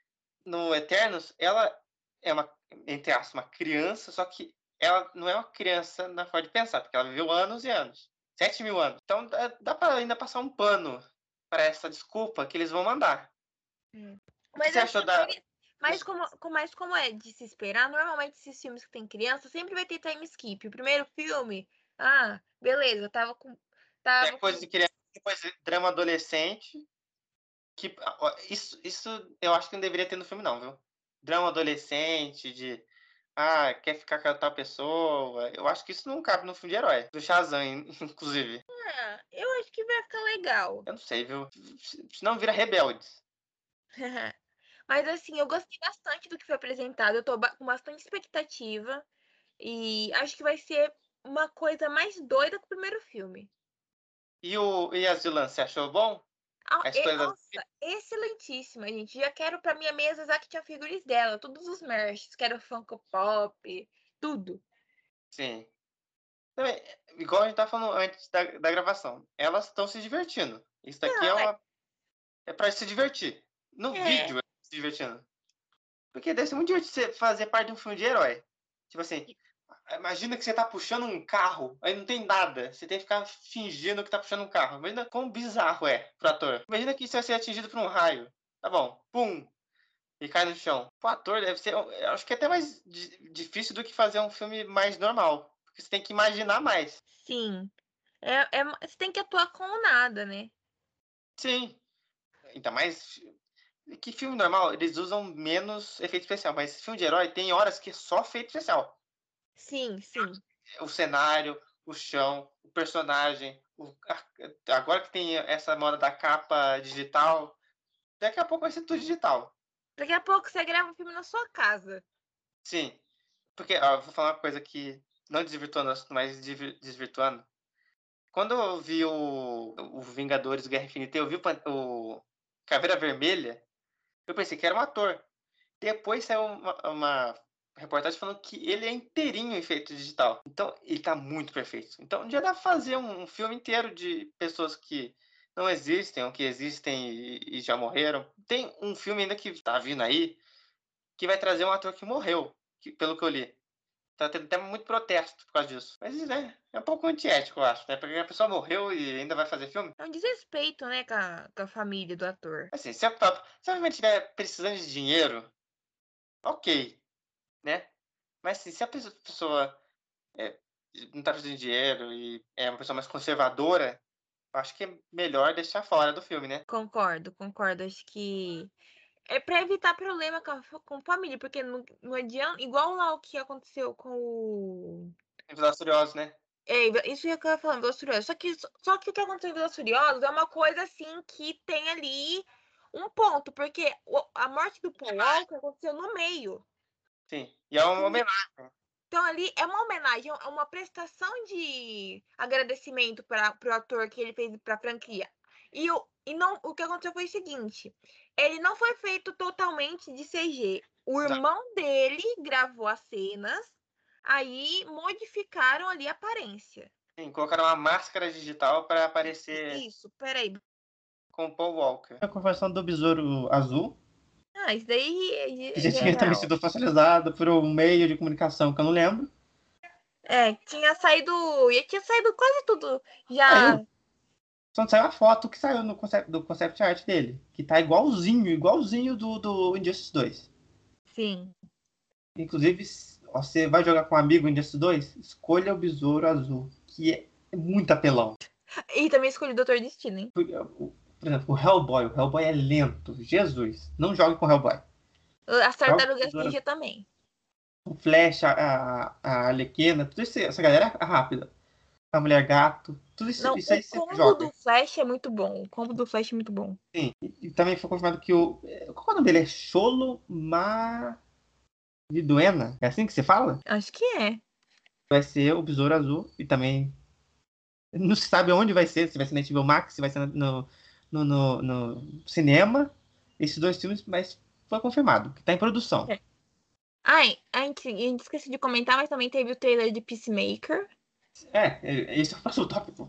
No Eternos, ela é uma, entre aspas, uma criança, só que ela não é uma criança na forma de pensar, porque ela viveu anos e anos. 7 mil anos. Então dá, dá pra ainda passar um pano para essa desculpa que eles vão mandar. Que Mas você achou da. Mas como, como- mas como é de se esperar, normalmente esses filmes que tem criança sempre vai ter time skip. O primeiro filme, ah, beleza, tava com. Tava É coisa com- de criança, depois drama adolescente. Que, isso, isso eu acho que não deveria ter no filme, não, viu? Drama adolescente, de. Ah, quer ficar com a tal pessoa. Eu acho que isso não cabe no filme de herói. Do Shazam, inclusive. Ah, eu acho que vai ficar legal. Eu não sei, viu? Senão vira rebeldes. Mas assim, eu gostei bastante do que foi apresentado. Eu tô com bastante expectativa. E acho que vai ser uma coisa mais doida que o primeiro filme. E, o, e as vilãs, você achou bom? Ah, A e- escolha das- nossa, excelentíssima, gente. Já quero pra minha mesa as action figures dela, todos os merchs. Quero Funko Pop, tudo. Sim. Também, igual a gente tava falando antes da, da gravação. Elas estão se divertindo. Isso daqui Não, é é- uma. É pra se divertir. No É. vídeo é se divertindo. Porque deve ser muito divertido você fazer parte de um filme de herói. Tipo assim, imagina que você tá puxando um carro, aí não tem nada. Você tem que ficar fingindo que tá puxando um carro. Imagina quão bizarro é pro ator. Imagina que você vai ser atingido por um raio. Tá bom, pum! E cai no chão. Pro ator deve ser. Eu acho que é até mais di- difícil do que fazer um filme mais normal. Porque você tem que imaginar mais. Sim. É, é, você tem que atuar com o nada, né? Sim. Ainda mais. Que filme normal, eles usam menos efeito especial, mas filme de herói tem horas que é só efeito especial. Sim, sim. O cenário, o chão, o personagem. o- agora que tem essa moda da capa digital, daqui a pouco vai ser tudo digital. Daqui a pouco você grava um filme na sua casa. Sim. Porque, ó, vou falar uma coisa que, não desvirtuando mas desvir- desvirtuando. Quando eu vi o, o Vingadores Guerra Infinita, eu vi o, o Caveira Vermelha, eu pensei que era um ator. Depois saiu uma, uma reportagem falando que ele é inteirinho em efeito digital. Então, ele tá muito perfeito. Então, já dá pra fazer um, um filme inteiro de pessoas que não existem, ou que existem e, e já morreram. Tem um filme ainda que tá vindo aí, que vai trazer um ator que morreu, que- pelo que eu li. Tá tendo até muito protesto por causa disso. Mas, né, é um pouco antiético, eu acho, né? Porque a pessoa morreu e ainda vai fazer filme. É um desrespeito, né, com a, com a família do ator. Assim, se a, se a família estiver precisando de dinheiro, ok, né? Mas assim, se a pessoa, é, não tá precisando de dinheiro e é uma pessoa mais conservadora, eu acho que é melhor deixar fora do filme, né? Concordo, concordo. Acho que é pra evitar problema com a, com a família, porque não, não adianta. Igual lá o que aconteceu com o. Velozes Furiosos, né? É, isso que eu ia falando, Velozes Furiosos. Só que, só que o que aconteceu em Velozes Furiosos é uma coisa assim que tem ali um ponto, porque a morte do Paul Walker aconteceu no meio. Sim. E é uma homenagem. Então ali é uma homenagem, é uma prestação de agradecimento para o ator que ele fez para a franquia. E, o, e não, o que aconteceu foi o seguinte: ele não foi feito totalmente de CG. O Tá. irmão dele gravou as cenas, aí modificaram ali a aparência. Sim, colocaram uma máscara digital para aparecer Isso, peraí. com o Paul Walker. A conversão do besouro azul, Ah, isso daí. que já é tinha também sido oficializado por um meio de comunicação que eu não lembro. É, tinha saído. E tinha saído quase tudo. Já. Saiu. Só não saiu a foto que saiu no concept, do concept art dele. Que tá igualzinho, igualzinho do, do Injustice 2. Sim. Inclusive, você vai jogar com um amigo Injustice 2, escolha o besouro azul, que é muito apelão. E também escolhi o Doutor Destino, hein? Por exemplo, o Hellboy. O Hellboy é lento. Jesus. Não jogue com o Hellboy. As tartarugas ninja também. O Flash, a, a, Arlequina, tudo isso, essa galera é rápida. A Mulher Gato, tudo isso, Não, isso aí o você combo joga. do Flash é muito bom. O combo do Flash é muito bom. Sim. E, e também foi confirmado que o. Qual é o nome dele? É Cholo Mariduena? É assim que se fala? Acho que é. Vai ser o Besouro Azul. E também. Não se sabe onde vai ser, se vai ser na HBO Max, se vai ser no, no, no, no cinema. Esses dois filmes, mas foi confirmado, que tá em produção. É. Ai, a gente, a gente esqueci de comentar, mas também teve o trailer de Peacemaker. É, é, esse é o próximo tópico.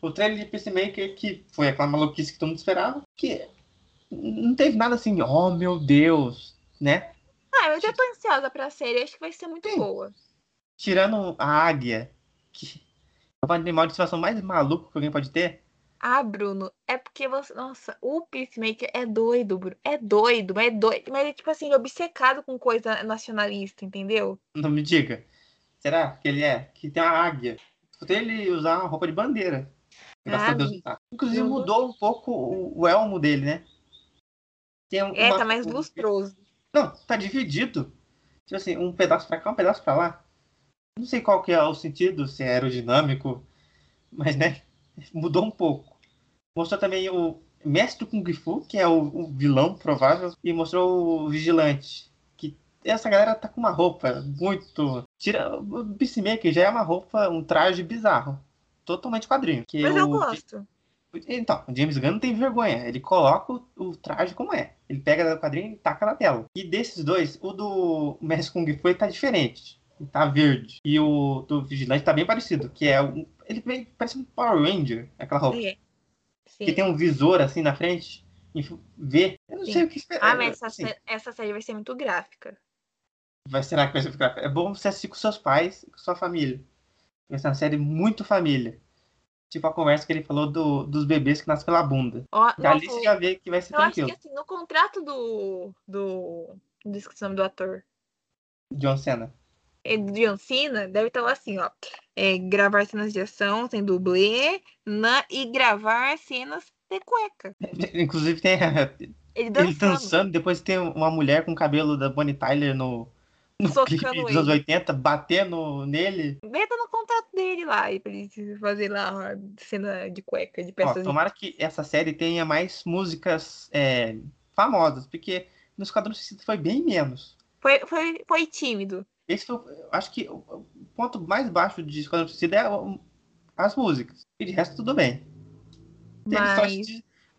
O trailer de Peacemaker, que foi aquela maluquice que todo mundo esperava, que não teve nada assim, oh meu Deus, né? Ah, eu já tô ansiosa pra série, acho que vai ser muito Sim. boa. Tirando a águia, que é o animal de estimação mais maluco que alguém pode ter, Ah, Bruno, é porque você. Nossa, o Peacemaker é doido, Bruno. É doido, mas é doido. Mas é tipo assim, obcecado com coisa nacionalista, entendeu? não me diga. Será que ele é? Que tem uma águia. Escutei ele usar uma roupa de bandeira. Graças a Ah, Deus. vi. tá. Inclusive Não mudou um pouco o, o elmo dele, né? Tem um- É, uma- tá mais lustroso. Não, tá dividido. Tipo assim, um pedaço pra cá, um pedaço pra lá. Não sei qual que é o sentido, se é aerodinâmico, mas né, mudou um pouco. Mostrou também o Mestre Kung Fu, que é o, o vilão provável, e mostrou o Vigilante. Que essa galera tá com uma roupa muito. Tira. O Peacemaker já é uma roupa, um traje bizarro. Totalmente quadrinho. Que Mas eu o- gosto. então, o James Gunn não tem vergonha. Ele coloca o, o traje como é. Ele pega o quadrinho e taca na tela. E desses dois, o do Mestre Kung Fu tá diferente. Tá verde. E o do Vigilante tá bem parecido. Que é um. Ele vem- parece um Power Ranger, aquela roupa. É. Sim. Que tem um visor assim na frente. E V. Eu não Sim. sei o que esperar. Ah, mas essa, Assim, essa série vai ser muito gráfica. vai, será que vai ficar. É bom você assistir com seus pais e com sua família. Vai ser uma série muito família. Tipo a conversa que ele falou do, dos bebês que nascem pela bunda. Ó, Já ali nossa, você já vê que vai ser eu acho que tranquilo. assim, no contrato do. do. Não esqueci o nome do ator. John Cena. É, Cena, deve estar lá assim, ó. É, gravar cenas de ação sem dublê na, e gravar cenas de cueca. Inclusive tem a- Ele dançando, ele dançando, depois tem uma mulher com o cabelo da Bonnie Tyler no, no Socando clipe dos anos 80, batendo nele. Meta no contrato dele lá, e pra ele fazer lá ó, cena de cueca, de Ó, peças de tomara que essa série tenha mais músicas é, famosas, porque no Esquadrão Suicida foi bem menos. Foi, foi, foi tímido. Esse foi, acho que o ponto mais baixo de Esquadrão Suicida é as músicas. E de resto, tudo bem. Mas.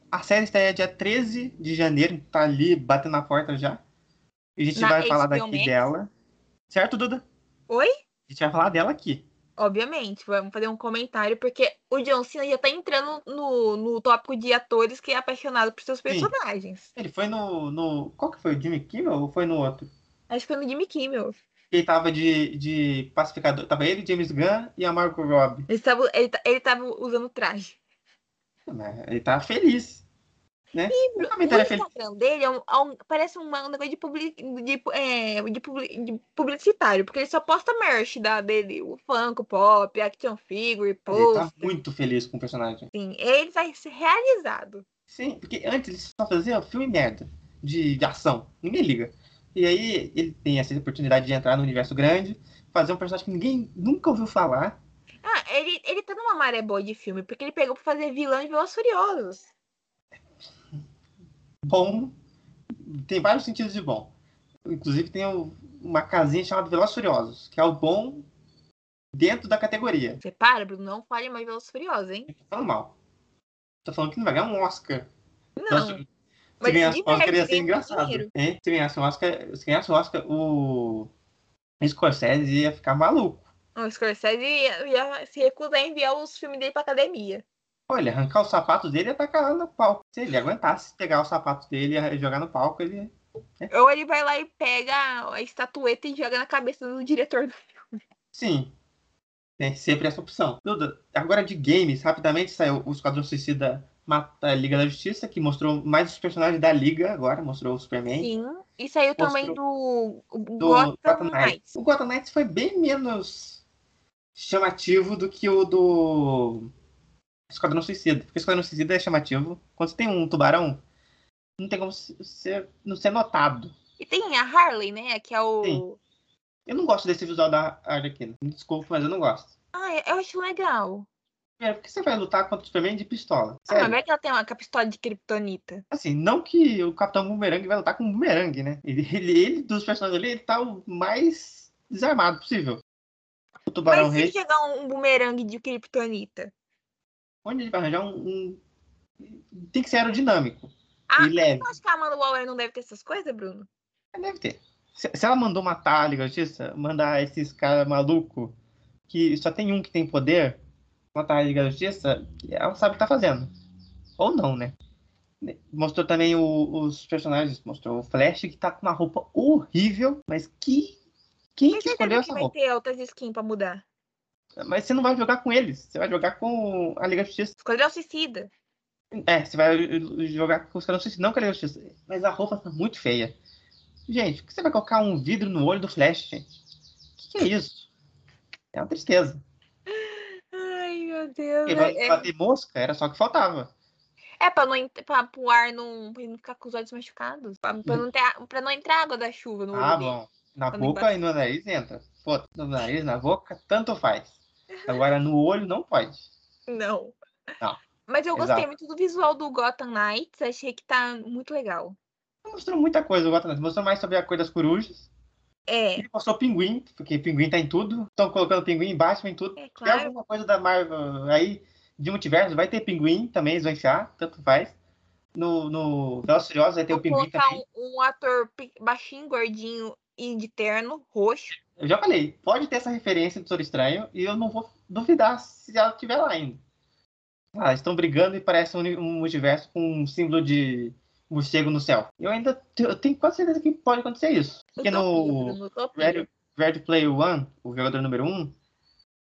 A série estreia dia 13 de janeiro, tá ali batendo na porta já. E a gente Na vai falar HBO daqui Max? dela. Certo, Duda? Oi? A gente vai falar dela aqui. Obviamente, vamos fazer um comentário, porque o John Cena já tá entrando no, no tópico de atores que é apaixonado por seus personagens. Ele foi no, no. Qual que foi? O Jimmy Kimmel ou foi no outro? Acho que foi no Jimmy Kimmel. Ele tava de, de pacificador. Tava ele, James Gunn e a Margot Robbie. Ele tava, ele, ele tava usando traje. Mas Ele tá feliz. Né? O O é feliz. Instagram dele é um- é um- parece um, negócio de, publi, de, é, de, publi- de publicitário, porque ele só posta merch da, dele, o Funko Pop, Action Figure, Ele tá post. muito feliz com o personagem. Assim, ele vai ser realizado. Sim, porque antes ele só fazia filme merda de, de ação. Ninguém liga. E aí ele tem essa oportunidade de entrar no universo grande, fazer um personagem que ninguém nunca ouviu falar. Ah, ele, ele tá numa maré boa de filme, porque ele pegou pra fazer vilão de Velozes Furiosos. Bom, tem vários sentidos de bom. Inclusive tem o- uma casinha chamada Velozes Furiosos, que é o bom dentro da categoria. Você para, Bruno, não fale mais Velozes Furiosos, hein? Falando mal. Tô falando que não vai ganhar um Oscar. Não. Nossa, se ganhasse Oscar ia ser engraçado. Hein? Se ganhasse Oscar, se ganhasse Oscar, o Scorsese ia ficar maluco. O Scorsese ia, ia se recusar a enviar os filmes dele pra academia. Olha, arrancar os sapatos dele e tacar lá no palco. Se ele aguentasse pegar os sapatos dele e jogar no palco, ele. Ou ele vai lá e pega a estatueta e joga na cabeça do diretor do Sim. Tem sempre essa opção. Duda, agora de games, rapidamente saiu o Esquadrão Suicida a Liga da Justiça, que mostrou mais os personagens da Liga agora, mostrou o Superman. Sim. E saiu Mostrou também do, do do Gotham Gotham Knights. Knights. O Gotham Knights foi bem menos chamativo do que o do Esquadrão Suicida. Porque o Esquadrão Suicida é chamativo. Quando você tem um tubarão, não tem como ser, não ser notado. E tem a Harley, né? Que é o. Sim. Eu não gosto desse visual da Arlequina. Me desculpa, mas eu não gosto. Ah, eu acho legal. É, porque você vai lutar contra o Superman de pistola. Ah, Sério. vai que ela tem uma pistola de Kryptonita. Assim, não que o Capitão Boomerang vai lutar com um Boomerang, né? Ele, ele, ele, dos personagens ali, ele tá o mais desarmado possível. O Tubarão Mas Rei, se chegar um, bumerangue de Kryptonita? onde ele vai arranjar um, um- Tem que ser aerodinâmico Ah, e leve. acho que a Amanda Waller não deve ter essas coisas, Bruno. Deve ter. Se, se ela mandou matar a Liga Justiça, mandar esses caras malucos que só tem um que tem poder, matar a Liga da Justiça, ela sabe o que tá fazendo. Ou não, né? Mostrou também o- os personagens, mostrou o Flash que tá com uma roupa horrível, mas que. Quem Tem que escolheu que essa vai roupa? ter outras skins pra mudar. Mas você não vai jogar com eles, você vai jogar com a Liga da Justiça. Esquadrão Suicida. É, você vai jogar com os caras não com a Liga da Justiça. Mas a roupa tá muito feia. Gente, por que você vai colocar um vidro no olho do Flash, gente? O que, que é isso? É uma tristeza. Porque vai É, bater mosca, era só o que faltava. é pra, não, pra, pro ar não, pra ele não ficar com os olhos machucados. Pra, pra não, ter, pra não entrar água da chuva no Ah, dele. bom. Na Quando boca e no nariz entra. Pô, no nariz, na boca, tanto faz. Agora no olho não pode. Não. Não. Mas eu gostei Exato. muito do visual do Gotham Knights. Achei que tá muito legal. Mostrou muita coisa o Gotham Knights. Mostrou mais sobre a cor das corujas. É, Ele mostrou pinguim, porque pinguim tá em tudo. Estão colocando pinguim embaixo em tudo. é claro. alguma coisa da Marvel aí, de multiverso, vai ter pinguim também, eles vão enfiar, tanto faz. No, no Velozes e Furiosos vai ter o Vou pinguim colocar também. um, um ator baixinho, gordinho e de terno, roxo. Eu já falei, pode ter essa referência do Doutor Estranho e eu não vou duvidar se ela estiver lá ainda. Ah, estão brigando e parece um, um multiverso com um símbolo de morcego no céu. Eu ainda eu tenho quase certeza que pode acontecer isso. Porque no utopia. Ready, Ready Player One, o jogador número um,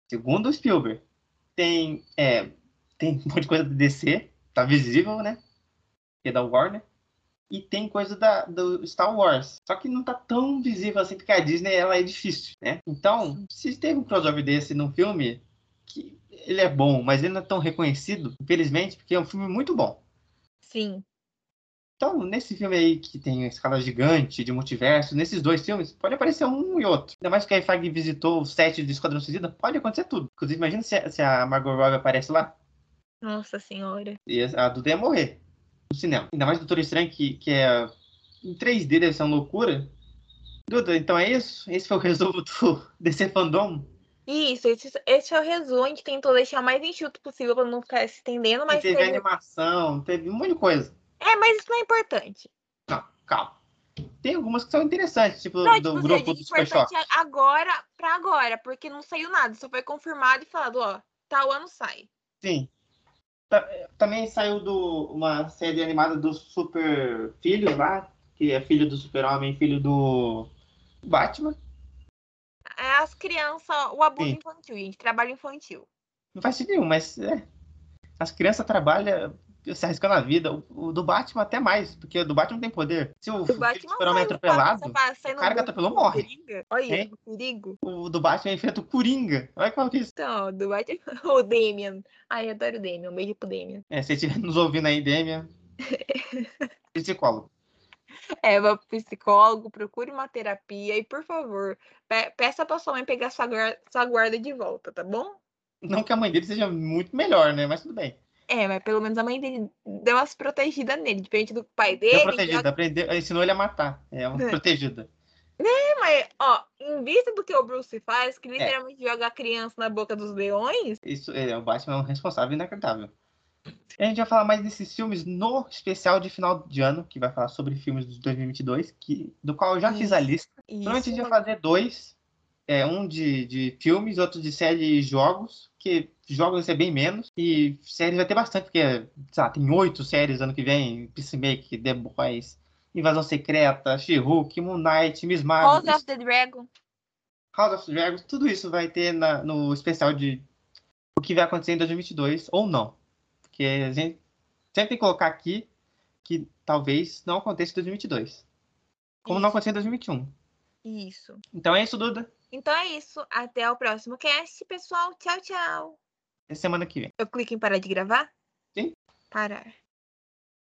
segundo o Spielberg, tem, é, tem um monte de coisa do DC, tá visível, né? Que é da Warner. E tem coisa da, do Star Wars. Só que não tá tão visível assim, porque a Disney ela é difícil, né? Então, se teve um crossover desse num filme, que ele é bom, mas ele não é tão reconhecido, infelizmente, porque é um filme muito bom. Sim. Então, nesse filme aí que tem a escala gigante de multiverso, nesses dois filmes, pode aparecer um e outro. Ainda mais que a Feige visitou o set de Esquadrão Suicida, pode acontecer tudo. Inclusive, imagina se, a- se a Margot Robbie aparece lá Nossa senhora. e a Duda ia morrer no cinema. Ainda mais o Doutor Estranho, que, que é em 3D, deve ser uma loucura. Duda, então é isso? Esse foi o resumo do DC Fandom. Isso, esse, esse é o resumo. A gente tentou deixar o mais enxuto possível pra não ficar se estendendo, mas teve teve- animação, teve um monte de coisa. É, mas isso não é importante. Não, calma. Tem algumas que são interessantes, tipo Não, do tipo, grupo seja do Super importante Choque. agora pra agora, porque não saiu nada, só foi confirmado e falado, ó, tal ano sai. Sim. Ta- Também saiu do, uma série animada do Super Filho lá, que é filho do Super-Homem, filho do Batman. É as crianças, o abuso Sim. infantil, gente, trabalho infantil. Não faz sentido nenhum, mas é. As crianças trabalham se arriscando a vida. O, o do Batman até mais, porque o do Batman tem poder. Se o, O Super-Homem é atropelado, passa- o cara que atropelou morre. Coringa. Olha É. o perigo. o do Batman enfrenta o Coringa. Olha qual que é isso. Então, do Batman, o Damian. Ai, eu adoro o Damian, um beijo pro Damian. É, se você estiver nos ouvindo aí, Demian. Psicólogo. É, vá pro psicólogo, procure uma terapia e, por favor, pe- peça pra sua mãe pegar sua guarda, sua guarda de volta, tá bom? Não que a mãe dele seja muito melhor, né? Mas tudo bem. É, mas pelo menos a mãe dele deu umas protegidas nele, diferente do pai Deu dele. protegida, aprendeu, ensinou ele a matar. É uma É. protegida. É, mas, ó, em vista do que o Bruce faz, É. que literalmente joga a criança na boca dos leões, Isso, é, o Batman é um responsável inacreditável. A gente vai falar mais desses filmes no especial de final de ano, que vai falar sobre filmes de 2022, que, do qual eu já fiz a lista. Provavelmente a gente vai fazer dois. É, um de, de filmes, outro de série e jogos, que jogos vai ser bem menos. E séries vai ter bastante, porque, sei lá, tem oito séries ano que vem, Peacemaker, The Boys, Invasão Secreta, She-Hulk, Moon Knight, Miss Marvel. House of the Dragon. House of the Dragon, tudo isso vai ter na, no especial de o que vai acontecer em 2022 ou não. Porque a gente sempre tem que colocar aqui que talvez não aconteça em 2022. Como Isso. não aconteceu em 2021. Isso. Então é isso, Duda. Então é isso. Até o próximo cast, pessoal. Tchau, tchau. Até semana que vem. Eu clico em parar de gravar? Sim. Parar.